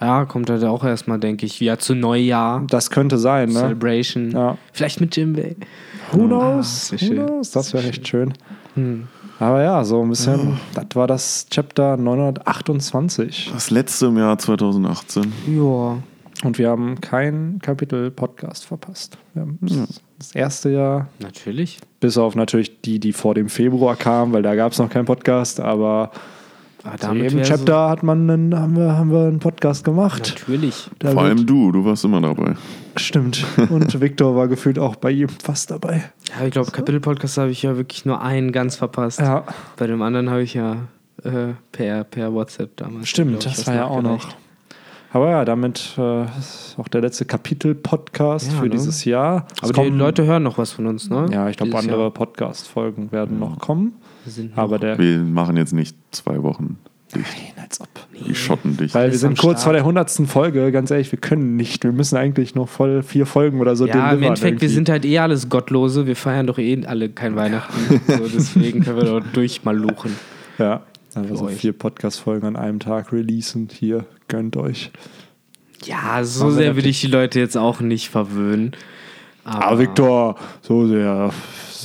Ja, kommt halt auch erstmal, denke ich, wieder zu Neujahr. Das könnte sein, ne? Celebration. Ja. Vielleicht mit Jimbei. Who Ah, knows? das wär who knows? Das wäre echt schön. Hm. Aber ja, so ein bisschen, das war das Chapter 928. Das letzte im Jahr 2018. Ja. Und wir haben keinen Kapitel-Podcast verpasst. Wir haben das- das erste Jahr, Natürlich. bis auf natürlich die, die vor dem Februar kamen, weil da gab es noch keinen Podcast, aber Damit jedem wär Chapter hat man einen, haben, wir, haben wir einen Podcast So, gemacht. natürlich. Da Vor allem du, du warst immer dabei. Stimmt. (laughs) Und Victor war gefühlt auch bei jedem fast dabei. Ja, ich glaube, Kapitel-Podcast habe ich ja wirklich nur einen ganz verpasst. Ja, Bei dem anderen habe ich ja äh, per, per WhatsApp damals. stimmt, ich, das was war ja auch noch. Aber ja, damit äh, ist auch der letzte Kapitel-Podcast Ja, für ne? dieses Jahr. Es Aber die kommen- Leute hören noch was von uns, ne? Ja, ich glaube, andere. Podcast-Folgen werden noch kommen. Sind Aber der. Wir machen jetzt nicht zwei Wochen dicht. Nein, als ob. Wir schotten dich. Weil wir sind kurz Start. vor der 100. Folge, ganz ehrlich, wir können nicht. Wir müssen eigentlich noch voll vier Folgen oder so Ja, im Endeffekt, wir irgendwie. sind halt eh alles Gottlose. Wir feiern doch eh alle kein Weihnachten. so, deswegen können wir doch durchmaluchen. Ja, also so euch. vier Podcast-Folgen an einem Tag releasen. Hier, gönnt euch. Ja, so wir sehr will ich die Leute jetzt auch nicht verwöhnen. Aber, Aber Victor, so sehr.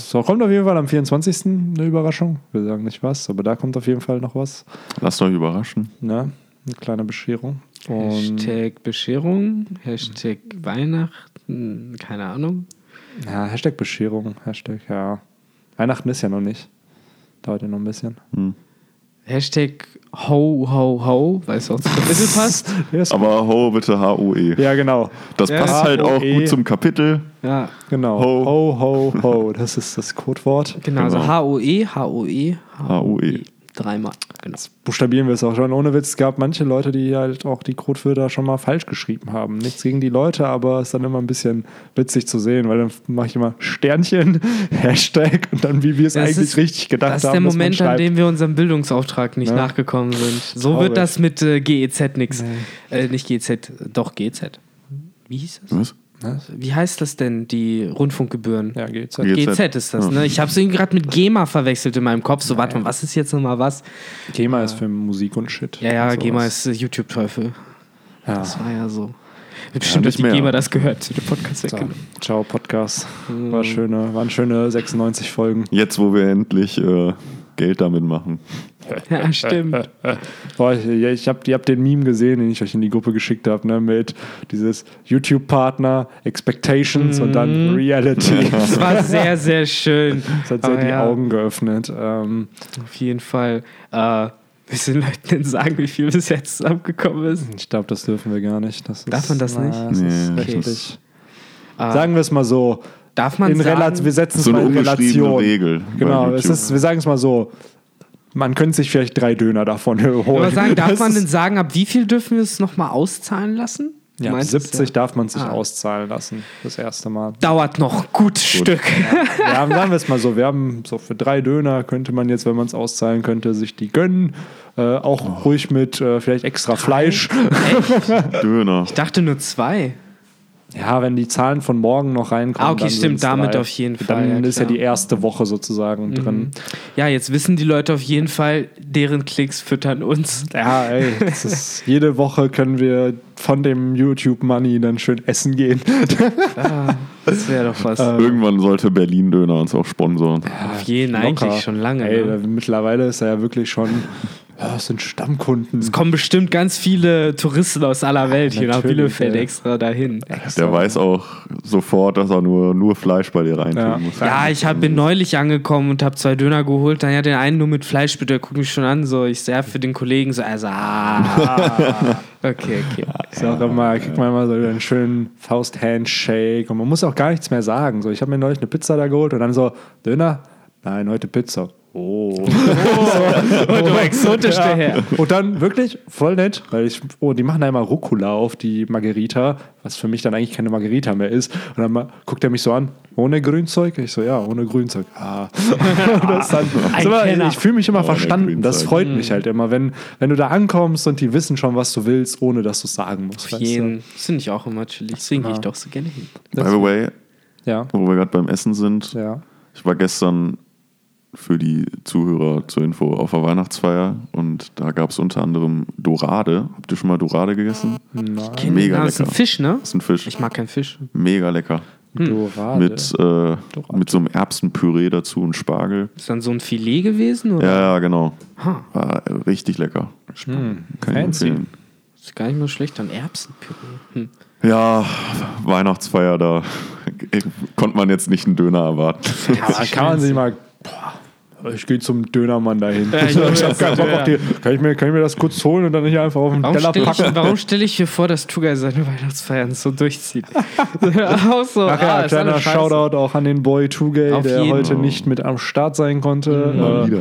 So kommt auf jeden Fall am 24. eine Überraschung. Wir sagen nicht was, aber da kommt auf jeden Fall noch was. Lasst euch überraschen. Ne? Eine kleine Bescherung. Und Hashtag Bescherung, Hashtag Weihnachten, keine Ahnung. ja, Hashtag Bescherung, Hashtag, ja. Weihnachten ist ja noch nicht. Dauert ja noch ein bisschen. Hm. Hashtag ho, ho, ho, weil es auch zum Kapitel passt. Aber ho, bitte H-O-E. ja, genau. Das Ja. passt halt auch gut zum Kapitel. Ja, Genau. Ho. Ho, ho, ho. Das ist das Codewort. genau. Also Genau. H-O-E, H-O-E, H-O-E. Dreimal, genau. Buchstabieren wir es auch schon. Ohne Witz, es gab manche Leute, die halt auch die Codewörter schon mal falsch geschrieben haben. Nichts gegen die Leute, aber es ist dann immer ein bisschen witzig zu sehen, weil dann mache ich immer Sternchen, (laughs) Hashtag und dann, wie wir es Das eigentlich ist- richtig gedacht Das ist haben. der Moment, an dem wir unserem Bildungsauftrag nicht Ja. nachgekommen sind. So Traurig. wird das mit äh, GEZ nix. Äh, nicht GEZ, doch GEZ. Wie hieß das? Was? Wie heißt das denn, die Rundfunkgebühren? Ja. Ge- GZ ist das, ne? Ich habe es irgendwie gerade mit GEMA verwechselt in meinem Kopf. So, warte mal, was ist jetzt nochmal was? GEMA ist für Musik und Shit. Ja, ja, GEMA ist äh, YouTube-Teufel. Ja. Das war ja so. Bestimmt, nicht dass die mehr. GEMA das gehört, zu dem Podcast So. weggenommen. Ciao, Podcast. War schöne, waren schöne 96 Folgen. Jetzt, wo wir endlich äh, Geld damit machen. Ja, stimmt. (laughs) Boah, ich, ich habe ihr habt den Meme gesehen, den ich euch in die Gruppe geschickt habe, ne, mit dieses YouTube-Partner, Expectations und dann Reality. (laughs) Das war sehr, sehr schön. Das hat sehr Aber die ja, Augen geöffnet. Ähm, Auf jeden Fall. Äh, willst du den Leuten denn sagen, wie viel bis jetzt zusammengekommen ist? ich glaube, das dürfen wir gar nicht. Das ist, Darf man das na, nicht? Das ist Nee. rechtlich. Äh, Sagen wir es mal so. Darf man In sagen, wir setzen es So eine mal in Relation. Regel. Genau, es ist, wir sagen es mal so. Man könnte sich vielleicht drei Döner davon (laughs) holen. aber sagen, darf Das man denn sagen, ab wie viel dürfen wir es nochmal auszahlen lassen? Ja, ab meintest 70 ja. darf man sich Ah. auszahlen lassen. Das erste Mal. Dauert noch ein gutes Stück. Ja, haben- sagen wir es mal so. Wir haben so für drei Döner könnte man jetzt, wenn man es auszahlen könnte, sich die gönnen. Äh, auch ruhig mit äh, vielleicht extra Fleisch. (laughs) Echt? Döner. Ich dachte nur zwei. Ja, wenn die Zahlen von morgen noch reinkommen. Ah, okay, dann stimmt, damit drei. auf jeden Fall, Dann ja, ist ja klar. Mhm. die erste Woche sozusagen drin. Ja, jetzt wissen die Leute auf jeden Fall, deren Klicks füttern uns. Ja, ey, das ist, jede Woche können wir von dem YouTube Money dann schön essen gehen. Ah, das wäre doch was. Irgendwann sollte Berlin Döner uns auch sponsoren. auf jeden Locker. eigentlich schon lange. Ey, ne? mittlerweile ist er ja wirklich schon. Ja, es sind Stammkunden. Es kommen bestimmt ganz viele Touristen aus aller Welt hier nach natürlich, Bielefeld ey. extra dahin. Der weiß auch sofort, dass er nur, nur Fleisch bei dir reintun Ja. muss. Ja, ich hab, bin neulich angekommen und habe zwei Döner geholt. Dann ja den einen nur mit Fleisch, bitte. Der guckt mich schon an. So, ich sehr für den Kollegen so, also, ah. (laughs) Okay, okay. Ist auch immer, kriegt man immer so einen schönen Faust-Handshake und man muss auch gar nichts mehr sagen. So, ich habe mir neulich eine Pizza da geholt und dann so, Döner? Nein, heute Pizza. Oh. Oh, (laughs) exotisch der Herr. Und dann wirklich voll nett, weil ich, oh, die machen da immer Rucola auf die Margarita, was für mich dann eigentlich keine Margarita mehr ist. Und dann mal, guckt er mich so an, ohne Grünzeug? Ich so, ja, ohne Grünzeug. Ah. (laughs) Das dann, ist immer, ich fühle mich immer Ohne verstanden. Das Grünzeug. freut mich halt immer, wenn, wenn du da ankommst und die wissen schon, was du willst, ohne dass du es sagen musst. Auf du? jeden. Das finde ich auch immer chillig. Deswegen gehe ich doch so gerne hin. By the way, Ja, wo wir gerade beim Essen sind, ja. ich war gestern für die Zuhörer zur Info auf der Weihnachtsfeier und da gab es unter anderem Dorade. Habt ihr schon mal Dorade gegessen? Nein. Mega das ist ein lecker. Fisch, ne? Das ist ein Fisch. Ich mag keinen Fisch. Mega lecker. Dorade. Mit, äh, mit so einem Erbsenpüree dazu und Spargel. Ist dann so ein Filet gewesen? Oder? Ja, ja, genau. Ha, War richtig lecker. Kann ich fancy. empfehlen. ist gar nicht mal schlecht. Dann Erbsenpüree. Hm. Ja, Weihnachtsfeier, da (laughs) konnte man jetzt nicht einen Döner erwarten. Ja, (laughs) kann man sich mal. Boah, ich gehe zum Dönermann dahin. Ja, ich (laughs) ich wollte habe keinen sagen, Bock auf ja. die. Kann ich, mir, kann ich mir das kurz holen und dann nicht einfach auf den Warum Teller stelle ich, packen? warum stell ich mir vor, dass Tugay seine (laughs) Weihnachtsfeiern so durchzieht? (laughs) auch so, Ach ja, ah, kleiner. Shoutout auch an den Boy Tugay, der heute nicht mit am Start sein konnte. Mal Äh,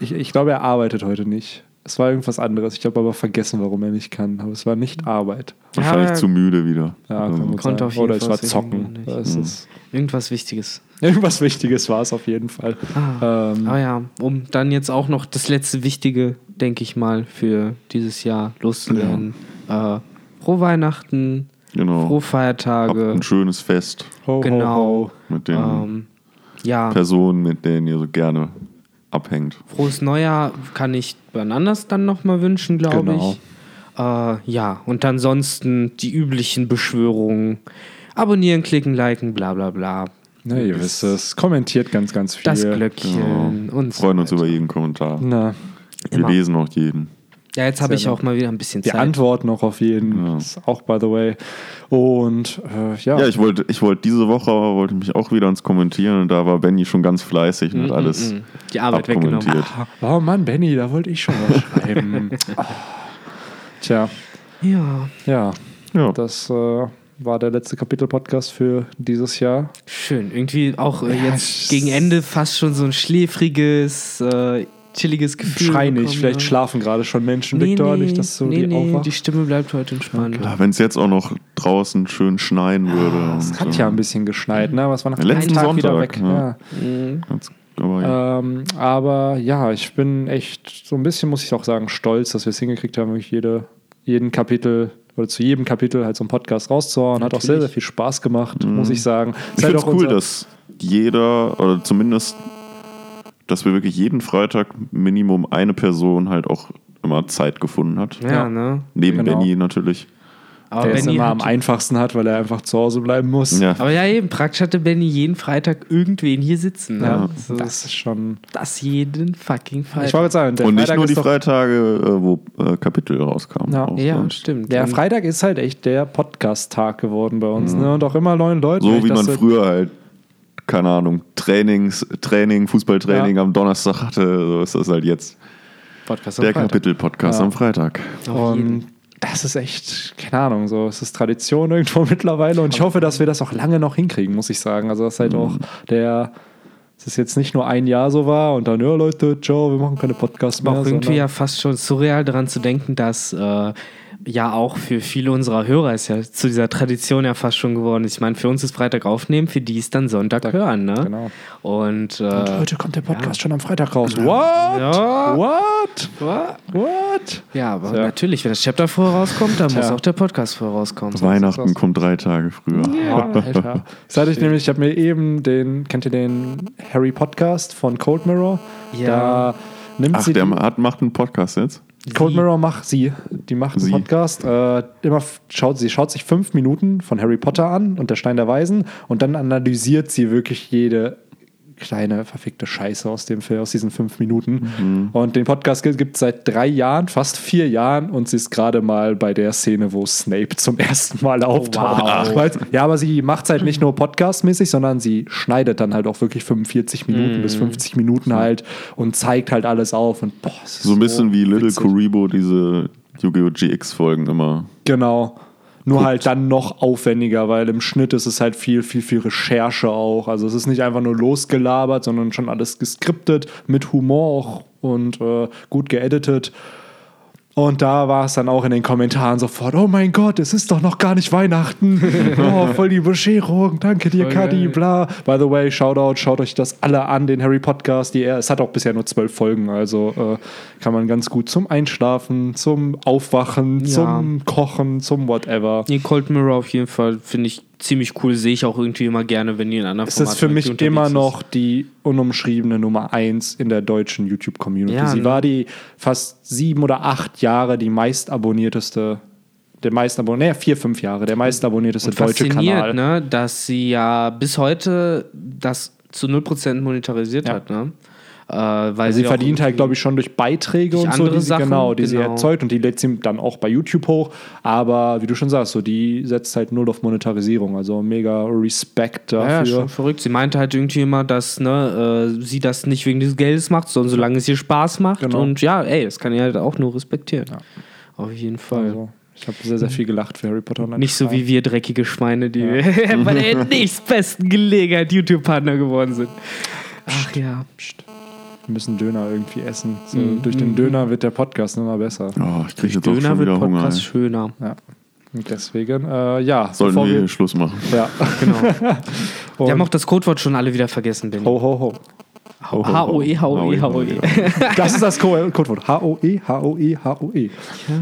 ich, ich glaube, er arbeitet heute nicht. Es war irgendwas anderes. Ich habe aber vergessen, warum er nicht kann. Aber es war nicht Arbeit. Wahrscheinlich Ja, zu müde wieder. Ja, kann gut Konnte auf jeden Oder es war zocken. ist, Irgendwas Wichtiges. (laughs) irgendwas Wichtiges war es auf jeden Fall. Ah. Ähm, Aber ja, um dann jetzt auch noch das letzte Wichtige, denke ich mal, für dieses Jahr loszuwerden. Äh, frohe Weihnachten, Genau. frohe Habt Feiertage. ein schönes Fest ho, ho, Genau. ho. mit den Ähm, ja, Personen, mit denen ihr so gerne abhängt. frohes Neujahr kann ich wann anders dann nochmal wünschen, glaube Genau. ich. Äh, ja, und ansonsten die üblichen Beschwörungen. Abonnieren, klicken, liken, bla bla bla. Na, ihr wisst es. Kommentiert ganz, ganz viel. Das Glöckchen Genau. und so Freuen uns über jeden Kommentar. Na, Wir Immer. lesen auch jeden. Ja, jetzt habe ich auch mal wieder ein bisschen Zeit. antworten auch auf jeden, Ja. ist auch by the way. Und äh, ja, Ja, ich wollte ich wollte diese Woche wollte mich auch wieder ans Kommentieren und da war Benny schon ganz fleißig und hat alles Mm, mm, die Arbeit weggenommen. abkommentiert. (laughs) oh Mann, Benny, da wollte ich schon was schreiben. Ah. (laughs) Tja, Ja, ja, Ja. das äh, war der letzte Kapitel-Podcast für dieses Jahr. schön. Irgendwie auch äh, Ja, jetzt es- gegen Ende fast schon so ein schläfriges, äh, chilliges Gefühl. Schrei nicht, bekommen, vielleicht ja. schlafen gerade schon Menschen, Nee, Victor, nee, nicht, dass du nee, die nee, die Stimme bleibt heute entspannt. Ja, Wenn es jetzt auch noch draußen schön schneien würde. Es hat so. ja ein bisschen geschneit, ne? Aber es war nach Letzten einem Tag wieder Sonntag, weg. ja. Ja. Mhm. Aber ja. Ähm, aber ja, ich bin echt so ein bisschen, muss ich auch sagen, stolz, dass wir es hingekriegt haben, wirklich jede, jeden Kapitel oder zu jedem Kapitel halt so einen Podcast rauszuhauen. Hat auch sehr, sehr viel Spaß gemacht, muss ich sagen. Mhm. Ich Ist halt finde es auch cool, dass jeder, oder zumindest, dass wir wirklich jeden Freitag Minimum eine Person halt auch immer Zeit gefunden hat. Ja, Ja. ne? Neben Genau. Benny natürlich. Aber der es Benny immer am einfachsten hat, weil er einfach zu Hause bleiben muss. Ja. aber ja, eben, praktisch hatte Benny jeden Freitag irgendwen hier sitzen. Ne? Ja, So, das ist schon. das jeden fucking Freitag. Ich wollte sagen, der Und nicht Freitag nur ist die Freitage, äh, wo äh, Kapitel rauskamen. Ja. auch ja, sonst. stimmt. Der Freitag ist halt echt der Podcast-Tag geworden bei uns. Ne? Und auch immer neuen Leuten. wenn So wie das man früher halt, keine Ahnung, Trainings, Training, Fußballtraining Ja. am Donnerstag hatte, so ist das halt jetzt. Podcast Der. Kapitel-Podcast Ja. am Freitag. Und das ist echt, keine Ahnung, so es ist Tradition irgendwo (laughs) mittlerweile und ich hoffe, dass wir das auch lange noch hinkriegen, muss ich sagen. Also das ist halt auch der, dass es jetzt nicht nur ein Jahr so war und dann, ja Leute, ciao, wir machen keine Podcasts mehr. Aber auch irgendwie ja fast schon surreal daran zu denken, dass äh, ja auch für viele unserer Hörer ist ja zu dieser Tradition ja fast schon geworden. Ich meine, für uns ist Freitag aufnehmen, für die ist dann Sonntag hören, ne? Genau. Und, äh, Und heute kommt der Podcast schon am Freitag raus. What? Ja. What? What? What? Ja, aber Ja. natürlich, wenn das Chapter vorher rauskommt, dann muss Tja. auch der Podcast vorher rauskommen. Weihnachten kommt drei Tage früher. Ja, Alter. Das hatte ich nämlich, ich habe mir eben den, kennt ihr den Harry Podcast von Cold Mirror? Ja. Da nimmt Ach, sie der hat, macht einen Podcast jetzt? Cold. Mirror macht sie, die macht einen Sie. Podcast. Äh, immer schaut sie schaut sich fünf Minuten von Harry Potter an und der Stein der Weisen und dann analysiert sie wirklich jede kleine verfickte Scheiße aus dem Film, aus diesen fünf Minuten. Mhm. Und den Podcast gibt es seit drei Jahren, fast vier Jahren und sie ist gerade mal bei der Szene, wo Snape zum ersten Mal auftaucht. wow. Ja, aber sie macht es halt nicht nur podcastmäßig, sondern sie schneidet dann halt auch wirklich 45 Minuten Mhm. bis 50 Minuten halt und zeigt halt alles auf und boah, So ein bisschen wie Little witzig. Kuribo, diese Yu-Gi-Oh! GX-Folgen immer. Genau. Nur halt dann noch aufwendiger, weil im Schnitt ist es halt viel, viel, viel Recherche auch. Also es ist nicht einfach nur losgelabert, sondern schon alles geskriptet, mit Humor auch und äh, gut geeditet. Und da war es dann auch in den Kommentaren sofort, oh mein Gott, es ist doch noch gar nicht Weihnachten. (laughs) Oh, voll die Bescherung, danke dir, Voll Kadi, bla. By the way, Shoutout, schaut euch das alle an, den Harry Podcast. Die, es hat auch bisher nur zwölf Folgen, also äh, kann man ganz gut zum Einschlafen, zum Aufwachen, Ja. zum Kochen, zum whatever. Nee, Cold Mirror auf jeden Fall finde ich ziemlich cool. Sehe ich auch irgendwie immer gerne, wenn die in anderen Es ist für mich immer noch die unumschriebene Nummer eins in der deutschen YouTube-Community. Ja, Sie ne? war die fast sieben oder acht Jahre die meistabonnierteste, der meistabonnierteste, nee, vier, fünf Jahre, der meistabonnierteste Und deutsche Kanal. ne, dass sie ja bis heute das zu 0% monetarisiert Ja. hat. Ne? Äh, weil Sie auch verdient halt, glaube ich, schon durch Beiträge Durch und so, die sie, Sachen, genau, die sie genau. erzeugt und die lädt sie dann auch bei YouTube hoch. Aber wie du schon sagst, so die setzt halt null auf Monetarisierung. Also mega Respekt Ja, ja, dafür. schon verrückt. Sie meinte halt irgendwie immer, dass ne, äh, sie das nicht wegen des Geldes macht, sondern solange es ihr Spaß macht. Genau. Und ja, ey, das kann ich halt auch nur respektieren. Auf jeden Fall. Also, ich habe sehr, sehr viel gelacht für Harry Potter. und Nicht so wie wir dreckige Schweine, die (laughs) bei der (laughs) nächstbesten Gelegenheit YouTube-Partner geworden sind. Ach ja. Psst. Wir müssen Döner irgendwie essen. So, Mhm. Durch den Döner wird der Podcast immer besser. Oh, ich kriege jetzt auch Döner schon wird wieder Hunger. Podcast ey. schöner. Ja. Und deswegen, äh, ja. Sollten bevor wir hier Schluss machen. Ja, (laughs) Genau. (laughs) Wir haben auch das Codewort schon alle wieder vergessen, Benny. ho, ho, ho. H-O-E, H-O-E, H-O-E. Das ist das Co- Codewort. H-O-E, H-O-E, H-O-E.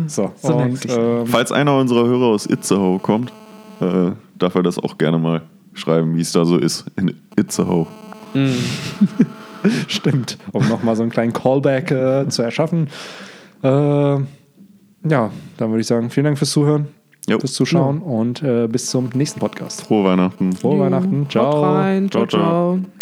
So, so und, ähm, Falls einer unserer Hörer aus Itzehoe kommt, äh, darf er das auch gerne mal schreiben, wie es da so ist in Itzehoe. (laughs) (laughs) Stimmt, um nochmal so einen kleinen Callback äh, zu erschaffen. Äh, ja, dann würde ich sagen, vielen Dank fürs Zuhören, Jo. fürs Zuschauen und äh, bis zum nächsten Podcast. Frohe Weihnachten. Frohe Weihnachten. Ciao. rein. ciao. Ciao, ciao. ciao.